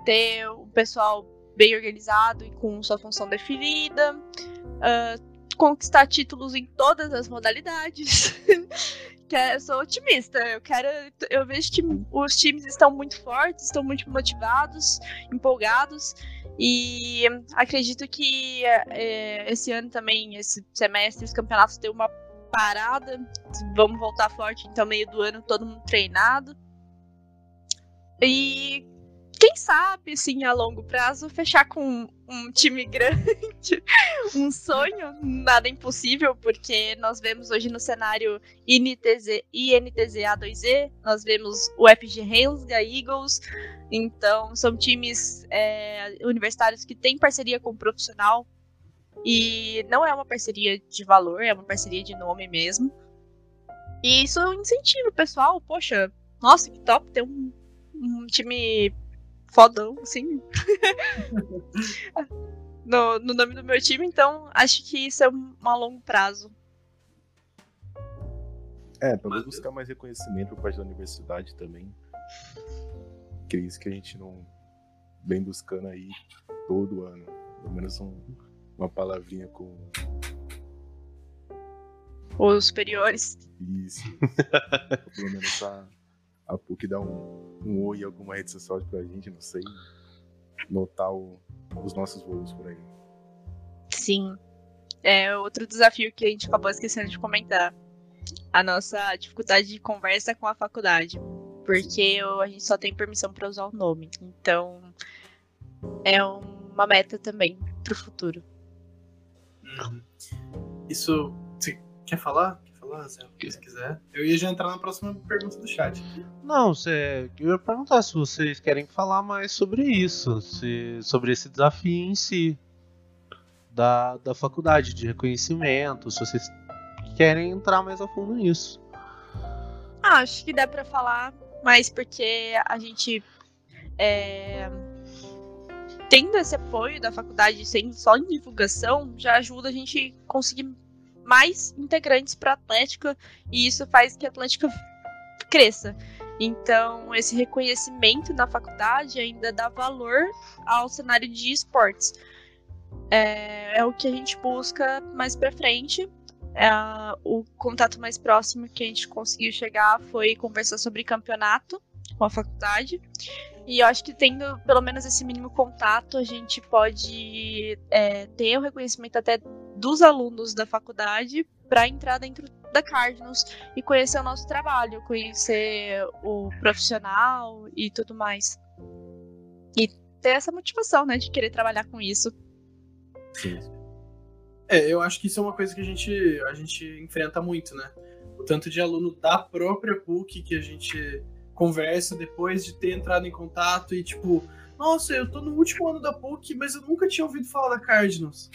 ter o pessoal bem organizado e com sua função definida, uh, conquistar títulos em todas as modalidades. que eu sou otimista. Eu quero, eu vejo que os times estão muito fortes, estão muito motivados, empolgados. E acredito que é, esse ano também, esse semestre, os campeonatos deu uma parada. Vamos voltar forte, então, meio do ano, todo mundo treinado. E quem sabe, assim, a longo prazo, fechar com um time grande, um sonho, nada impossível, porque nós vemos hoje no cenário INTZ, INTZ A2E, nós vemos o FG Hensga Eagles, então são times é, universitários que têm parceria com o profissional, e não é uma parceria de valor, é uma parceria de nome mesmo. E isso incentiva o pessoal, poxa, nossa, que top ter um, um time fodão, assim. no, no nome do meu time, então acho que isso é um a longo prazo. É, talvez Mas- buscar mais reconhecimento por parte da universidade também. Que é isso que a gente não vem buscando aí todo ano. Pelo menos um- uma palavrinha com Os superiores. isso. Pelo menos a, a PUC dá um, um oi em alguma rede social pra gente, não sei. Notar o- os nossos voos por aí. Sim. É outro desafio que a gente acabou esquecendo de comentar. A nossa dificuldade de conversa com a faculdade. Porque o- a gente só tem permissão para usar o nome. Então, é uma meta também pro futuro. Uhum. Isso. Você quer falar? Zé? Se quiser. Eu ia já entrar na próxima pergunta do chat. Não, você, eu ia perguntar se vocês querem falar mais sobre isso, se, sobre esse desafio em si da, da faculdade de reconhecimento, se vocês querem entrar mais a fundo nisso. Ah, acho que dá pra falar, mas porque a gente é, tendo esse apoio da faculdade sendo só em divulgação, já ajuda a gente conseguir mais integrantes para Atlética e isso faz que a Atlética cresça. Então, esse reconhecimento na faculdade ainda dá valor ao cenário de esportes. É, é o que a gente busca mais para frente é, o contato mais próximo que a gente conseguiu chegar foi conversar sobre campeonato com a faculdade. E eu acho que tendo pelo menos esse mínimo contato, a gente pode é, ter o reconhecimento até dos alunos da faculdade para entrar dentro da Cardinals e conhecer o nosso trabalho, conhecer o profissional e tudo mais. E ter essa motivação, né, de querer trabalhar com isso. Sim. É, eu acho que isso é uma coisa que a gente, a gente enfrenta muito, né? O tanto de aluno da própria PUC que a gente conversa depois de ter entrado em contato e tipo, nossa, eu tô no último ano da PUC, mas eu nunca tinha ouvido falar da Cardinals.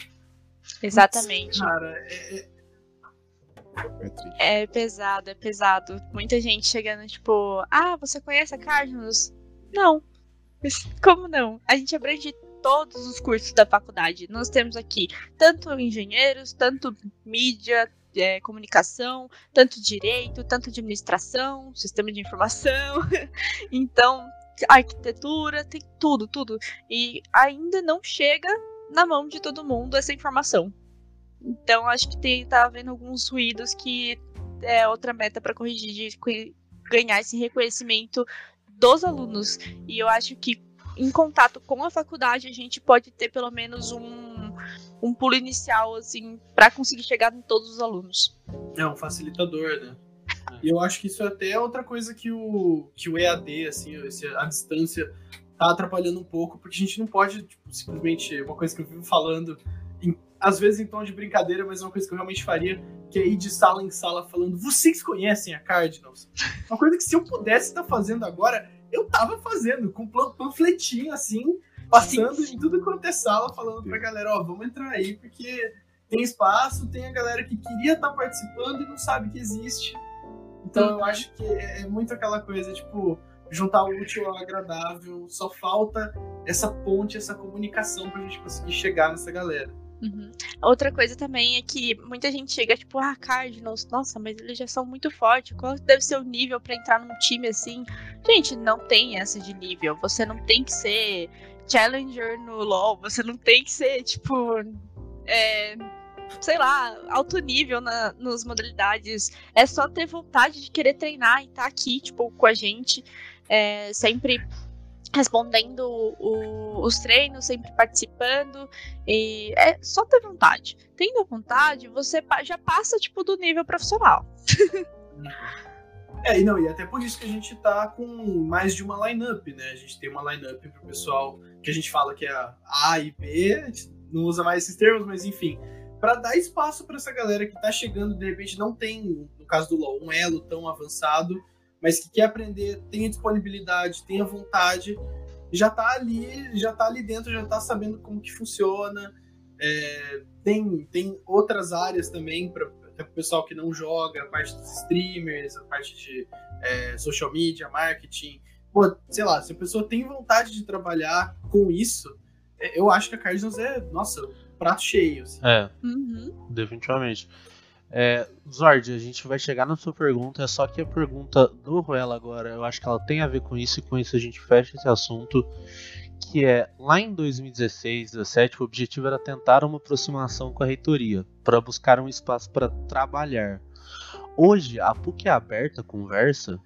Exatamente. Cara, é, é- É. É pesado, é pesado. Muita gente chegando, tipo, ah, você conhece a Cardinals? Não. Como não? A gente abrange todos os cursos da faculdade. Nós temos aqui tanto engenheiros, tanto mídia, é, comunicação, tanto direito, tanto administração, sistema de informação. então, arquitetura, tem tudo, tudo. E ainda não chega na mão de todo mundo essa informação. Então, acho que tem, tá havendo alguns ruídos que é outra meta para corrigir, de ganhar esse reconhecimento dos alunos. E eu acho que em contato com a faculdade a gente pode ter pelo menos um, um pulo inicial assim para conseguir chegar em todos os alunos. é um facilitador, né? E eu acho que isso é até outra coisa que o, que o EAD, assim, a distância, tá atrapalhando um pouco, porque a gente não pode, tipo, simplesmente, uma coisa que eu vivo falando, em- às vezes em tom de brincadeira, mas é uma coisa que eu realmente faria, que é ir de sala em sala falando, vocês conhecem a Cardinals? Uma coisa que se eu pudesse estar fazendo agora, eu tava fazendo, com plan- panfletinho, assim, passando Sim, sim. em tudo quanto é sala, falando pra galera, ó, vamos entrar aí, porque tem espaço, tem a galera que queria estar participando e não sabe que existe. Então eu acho que é é muito aquela coisa, tipo, juntar o útil ao agradável, só falta essa ponte, essa comunicação pra gente conseguir chegar nessa galera. Uhum. Outra coisa também é que muita gente chega tipo, ah, Cardinals, nossa, mas eles já são muito fortes. Qual deve ser o nível pra entrar num time assim? Gente, não tem essa de nível. Você não tem que ser challenger no LoL. Você não tem que ser tipo, é, sei lá, alto nível na, nas modalidades. É só ter vontade de querer treinar e estar aqui, tipo, com a gente, é, sempre respondendo o- os treinos, sempre participando. E é só ter vontade. Tendo vontade, você já passa, tipo, do nível profissional. É, e não, e até por isso que a gente tá com mais de uma lineup, né? A gente tem uma lineup pro pessoal que a gente fala que é a e B, a gente não usa mais esses termos, mas enfim, Pra dar espaço pra essa galera que tá chegando, de repente não tem, no caso do LoL, um elo tão avançado, mas que quer aprender, tem a disponibilidade, tem a vontade, já tá ali, já tá ali dentro, já tá sabendo como que funciona. É, tem, tem outras áreas também para o pessoal que não joga, a parte dos streamers, a parte de é, social media, marketing. Pô, sei lá, se a pessoa tem vontade de trabalhar com isso, é, eu acho que a Cardinals é, nossa, prato cheio. Assim. É, Uhum. definitivamente. É, Zord, a gente vai chegar na sua pergunta, é só que a pergunta do Ruela agora, eu acho que ela tem a ver com isso e com isso a gente fecha esse assunto, que é, lá em 2016, 2017, o objetivo era tentar uma aproximação com a reitoria, para buscar um espaço para trabalhar. Hoje, a PUC é aberta, conversa?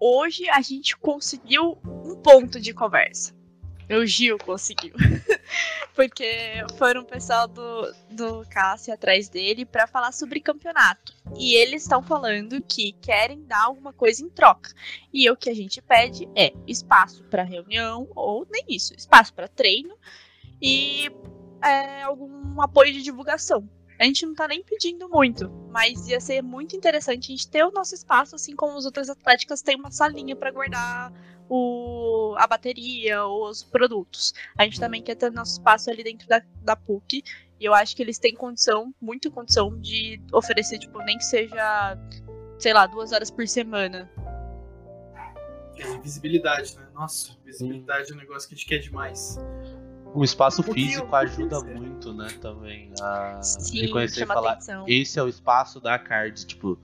Hoje a gente conseguiu um ponto de conversa. O Gil conseguiu. Porque foram o pessoal do, do Cássio atrás dele para falar sobre campeonato. E eles estão falando que querem dar alguma coisa em troca. E o que a gente pede é espaço para reunião, ou nem isso, espaço para treino e é, algum apoio de divulgação. A gente não tá nem pedindo muito, mas ia ser muito interessante a gente ter o nosso espaço, assim como os outros atléticos têm uma salinha para guardar o, a bateria, os produtos. A gente também quer ter nosso espaço ali dentro da, da PUC. E eu acho que eles têm condição, muito condição, de oferecer, tipo, nem que seja, sei lá, duas horas por semana. É, visibilidade, né? Nossa, visibilidade é um negócio que a gente quer demais. O espaço um físico ajuda muito, né, também a Sim, reconhecer e falar. Atenção. Esse é o espaço da card, tipo,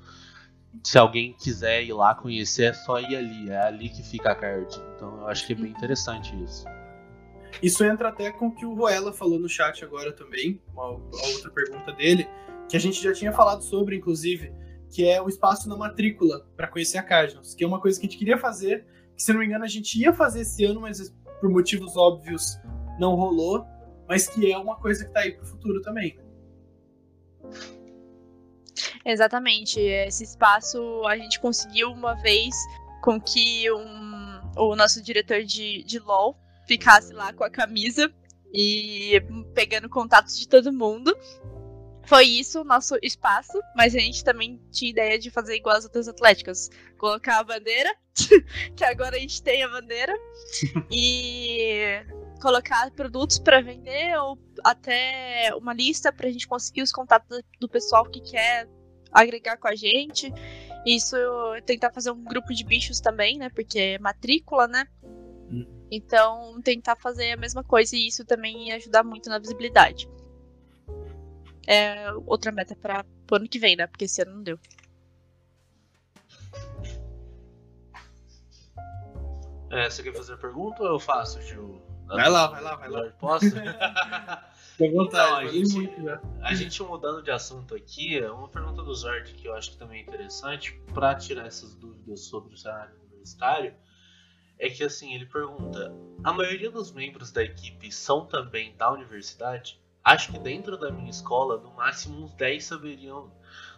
se alguém quiser ir lá conhecer, é só ir ali, é ali que fica a card. Então eu acho que é bem interessante isso. Isso entra até com o que o Roela falou no chat agora também, uma, uma outra pergunta dele, que a gente já tinha falado sobre, inclusive, que é o espaço na matrícula para conhecer a Cardinals, que é uma coisa que a gente queria fazer, que se não me engano a gente ia fazer esse ano, mas por motivos óbvios não rolou, mas que é uma coisa que está aí para o futuro também. Exatamente. Esse espaço a gente conseguiu uma vez com que um, o nosso diretor de, de LOL ficasse lá com a camisa e pegando contatos de todo mundo. Foi isso o nosso espaço, mas a gente também tinha ideia de fazer igual as outras atléticas. Colocar a bandeira, que agora a gente tem a bandeira, e colocar produtos para vender ou até uma lista para a gente conseguir os contatos do pessoal que quer agregar com a gente. Isso tentar fazer um grupo de bichos também, né? Porque é matrícula, né? Hum. Então, tentar fazer a mesma coisa e isso também ajudar muito na visibilidade. É outra meta para o ano que vem, né? Porque esse ano não deu. É, você quer fazer pergunta ou eu faço, Gil? Vai lá, vai lá, vai lá. Posso? Vontade, então, a, gente, muito, a gente mudando de assunto aqui, uma pergunta do Zord que eu acho que também é interessante para tirar essas dúvidas sobre o cenário universitário é que assim, ele pergunta: a maioria dos membros da equipe são também da universidade? Acho que dentro da minha escola, no máximo uns 10 saberiam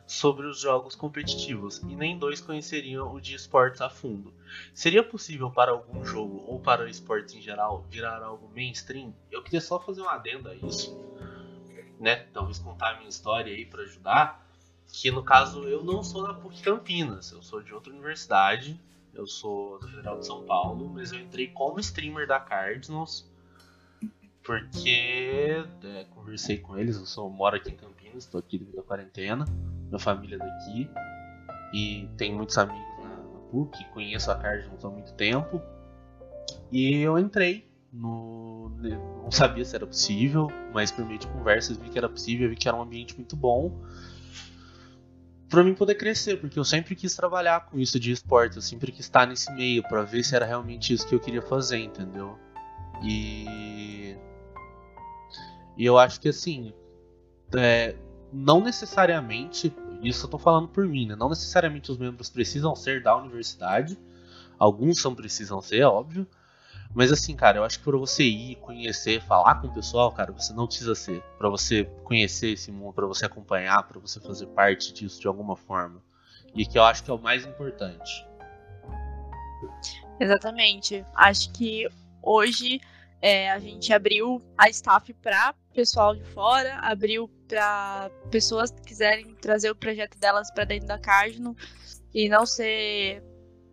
sobre os jogos competitivos e nem dois conheceriam o de esportes a fundo. Seria possível para algum jogo ou para esportes em geral virar algo mainstream? Eu queria só fazer um adendo a isso, né? Talvez contar a minha história aí para ajudar. Que no caso eu não sou da PUC Campinas, eu sou de outra universidade, eu sou da Federal de São Paulo, mas eu entrei como streamer da Cardinals porque é, conversei com eles, eu sou, moro aqui em Campinas, estou aqui devido à quarentena minha família daqui e tenho muitos amigos na, PUC, conheço a Cardinals há muito tempo. E eu entrei no. Não sabia se era possível, mas por meio de conversas vi que era possível, vi que era um ambiente muito bom para mim poder crescer, porque eu sempre quis trabalhar com isso de esporte, eu sempre quis estar nesse meio para ver se era realmente isso que eu queria fazer, entendeu? E e eu acho que assim, é, não necessariamente, isso eu tô falando por mim, né? Não necessariamente os membros precisam ser da universidade. Alguns são precisam ser, é óbvio. Mas assim, cara, eu acho que para você ir, conhecer, falar com o pessoal, cara, você não precisa ser. para você conhecer esse mundo, para você acompanhar, para você fazer parte disso de alguma forma. E que eu acho que é o mais importante. Exatamente. Acho que hoje é, a gente abriu a staff para pessoal de fora, abriu para pessoas que quiserem trazer o projeto delas para dentro da Cardno e não ser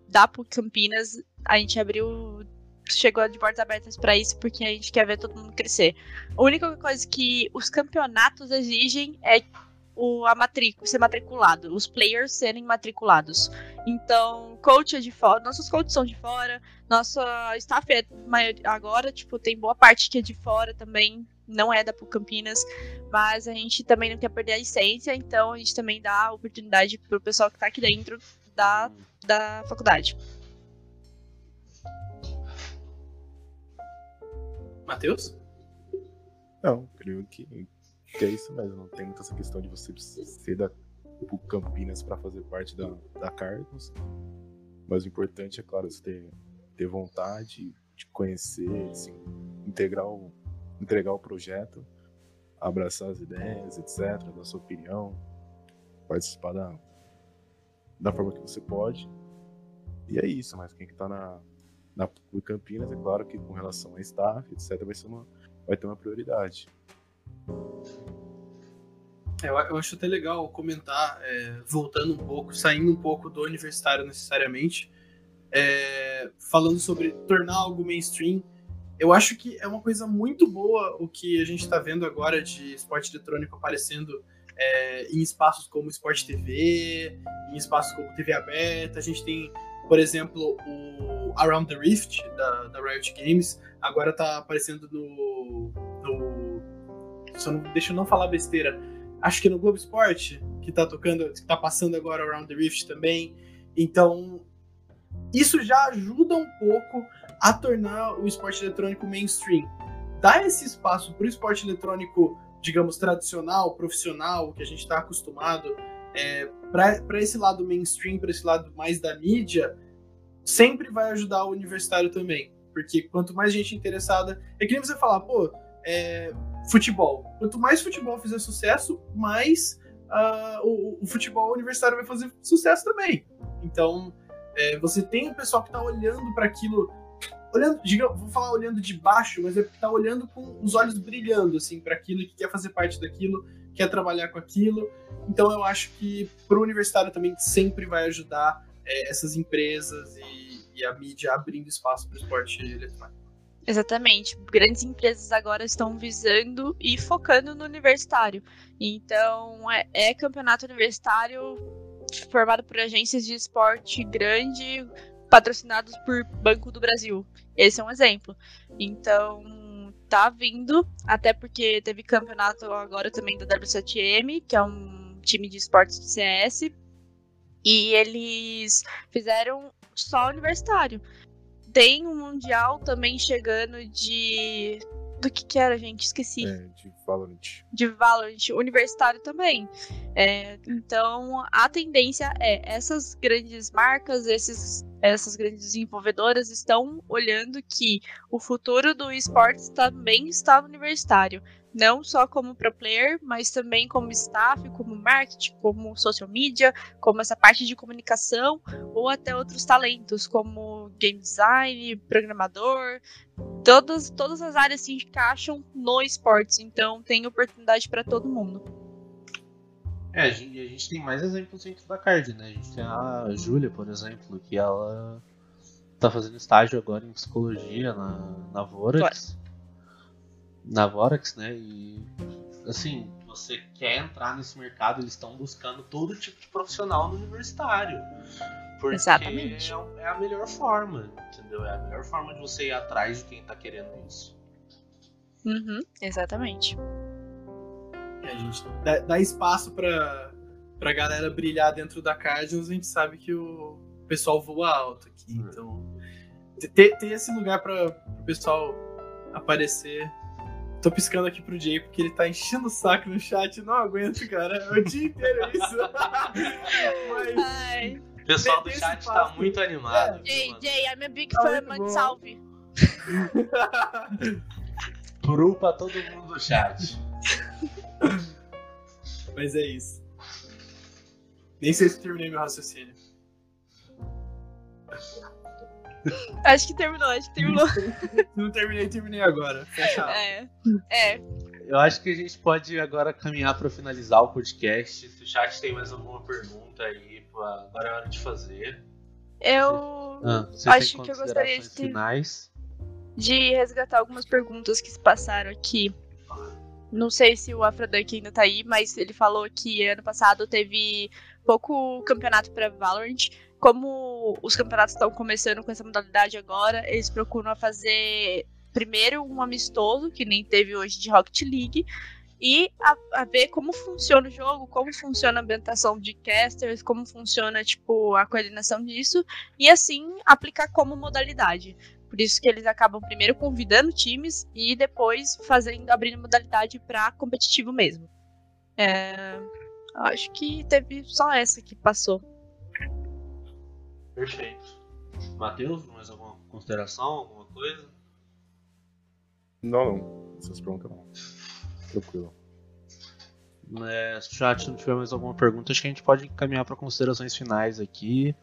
da PUC Campinas. A gente abriu, chegou de portas abertas para isso porque a gente quer ver todo mundo crescer. A única coisa que os campeonatos exigem é o, a matrícula, ser matriculado, os players serem matriculados. Então, coach é de fora, nossos coaches são de fora, nossa staff é maior, agora, tipo, tem boa parte que é de fora também, não é da PUC Campinas, mas a gente também não quer perder a essência, então a gente também dá a oportunidade pro pessoal que tá aqui dentro da, da faculdade. Matheus? Não, creio que, que é isso mesmo. Não tem muita essa questão de você ser da PUC Campinas para fazer parte da, da Cardinals. Mas o importante é, claro, você ter, ter vontade de conhecer, assim, integrar o, entregar o projeto, abraçar as ideias, etc., dar sua opinião, participar da, da forma que você pode. E é isso, mas quem que tá na, na Campinas, é claro que com relação a staff, etc., vai, ser uma, vai ter uma prioridade. É, eu, acho até legal comentar, é, voltando um pouco, saindo um pouco do universitário necessariamente, é, falando sobre tornar algo mainstream. Eu acho que é uma coisa muito boa o que a gente está vendo agora de esporte eletrônico aparecendo é, em espaços como Sport TV, em espaços como TV aberta. A gente tem, por exemplo, o Around the Rift da, da Riot Games, agora está aparecendo no. no não, deixa eu não falar besteira. Acho que no Globo Esporte, que está tocando, que tá passando agora Around the Rift também. Então, isso já ajuda um pouco a tornar o esporte eletrônico mainstream. Dá esse espaço para o esporte eletrônico, digamos, tradicional, profissional, que a gente está acostumado, é, para esse lado mainstream, para esse lado mais da mídia, sempre vai ajudar o universitário também. Porque quanto mais gente interessada. É que nem você falar, pô, é, futebol. Quanto mais futebol fizer sucesso, mais uh, o, o, futebol universitário vai fazer sucesso também. Então, é, você tem o pessoal que está olhando para aquilo, olhando, diga, vou falar olhando de baixo, mas é está olhando com os olhos brilhando assim para aquilo, que quer fazer parte daquilo, quer trabalhar com aquilo. Então, eu acho que para o universitário também sempre vai ajudar é, essas empresas e, e a mídia abrindo espaço para o esporte eletrônico. Exatamente. Grandes empresas agora estão visando e focando no universitário. Então, é, é campeonato universitário formado por agências de esporte grande, patrocinados por Banco do Brasil. Esse é um exemplo. Então, tá vindo, até porque teve campeonato agora também da W7M, que é um time de esportes de CS, e eles fizeram só universitário. Tem um mundial também chegando de do que que era, gente? Esqueci. É, de Valorant. De Valorant, universitário também. É, então, a tendência é essas grandes marcas, esses, essas grandes desenvolvedoras estão olhando que o futuro do esportes também está no universitário não só como pro player, mas também como staff, como marketing, como social media, como essa parte de comunicação, ou até outros talentos, como game design, programador. Todas, todas as áreas se encaixam no esportes, então tem oportunidade para todo mundo. É, a gente, a gente, tem mais exemplos dentro da card, né? A gente tem a Júlia, por exemplo, que ela tá fazendo estágio agora em psicologia na, na Vorax na Vorax, né? E assim, você quer entrar nesse mercado, eles estão buscando todo tipo de profissional no universitário. Porque Exatamente. É, é a melhor forma, entendeu? É a melhor forma de você ir atrás de quem está querendo isso. Uhum, exatamente. É, a gente dá, dá espaço para pra galera brilhar dentro da Cardinals, a gente sabe que o pessoal voa alto aqui. Uhum. Então, ter, ter esse lugar para o pessoal aparecer Tô piscando aqui pro Jay porque ele tá enchendo o saco no chat. Não aguento, cara. O dia inteiro isso. Mas... Ai. O pessoal do chat tá muito animado. É. Jay, Jay, I'm a big fan, mande salve. Pro pra todo mundo do chat. Mas é isso. Nem sei se terminei meu raciocínio. Acho que terminou, acho que terminou. Não terminei, terminei agora. Fechado. É. É. Eu acho que a gente pode agora caminhar para finalizar o podcast. Se o chat tem mais alguma pergunta aí, agora é hora de fazer. Eu ah, acho que eu gostaria de, ter... finais? de resgatar algumas perguntas que se passaram aqui. Não sei se o Afrodunk ainda tá aí, mas ele falou que ano passado teve pouco campeonato para Valorant. Como os campeonatos estão começando com essa modalidade agora, eles procuram fazer primeiro um amistoso, que nem teve hoje de Rocket League, e a, a, ver como funciona o jogo, como funciona a ambientação de casters, como funciona tipo a coordenação disso e assim aplicar como modalidade. Por isso que eles acabam primeiro convidando times e depois fazendo abrindo modalidade para competitivo mesmo. É, acho que teve só essa que passou. Perfeito. Matheus, mais alguma consideração, alguma coisa? Não, não. Essas perguntas não. Tranquilo. É, se o chat não tiver mais alguma pergunta, acho que a gente pode caminhar para considerações finais aqui.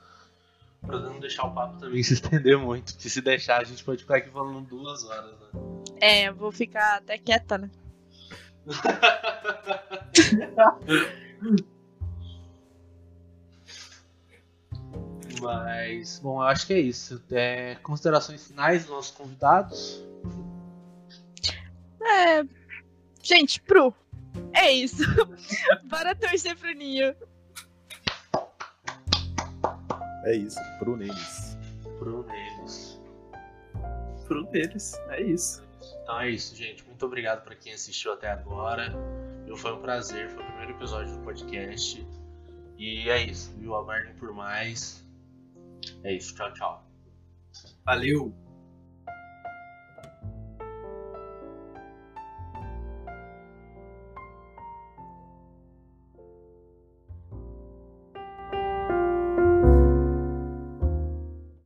Pra não deixar o papo também se estender muito. Porque se deixar, a gente pode ficar aqui falando duas horas, né? É, eu vou ficar até quieta, né? Mas, bom, eu acho que é isso. É, considerações finais dos nossos convidados? É. Gente, Pro, é isso. Bora torcer pro Ninho. É isso, pro neles. Pro neles. Pro neles, é isso. Então é isso, gente. Muito obrigado para quem assistiu até agora. Eu, foi um prazer, foi o primeiro episódio do podcast. E é isso, viu? Aguardem por mais. É isso, tchau, tchau. Valeu!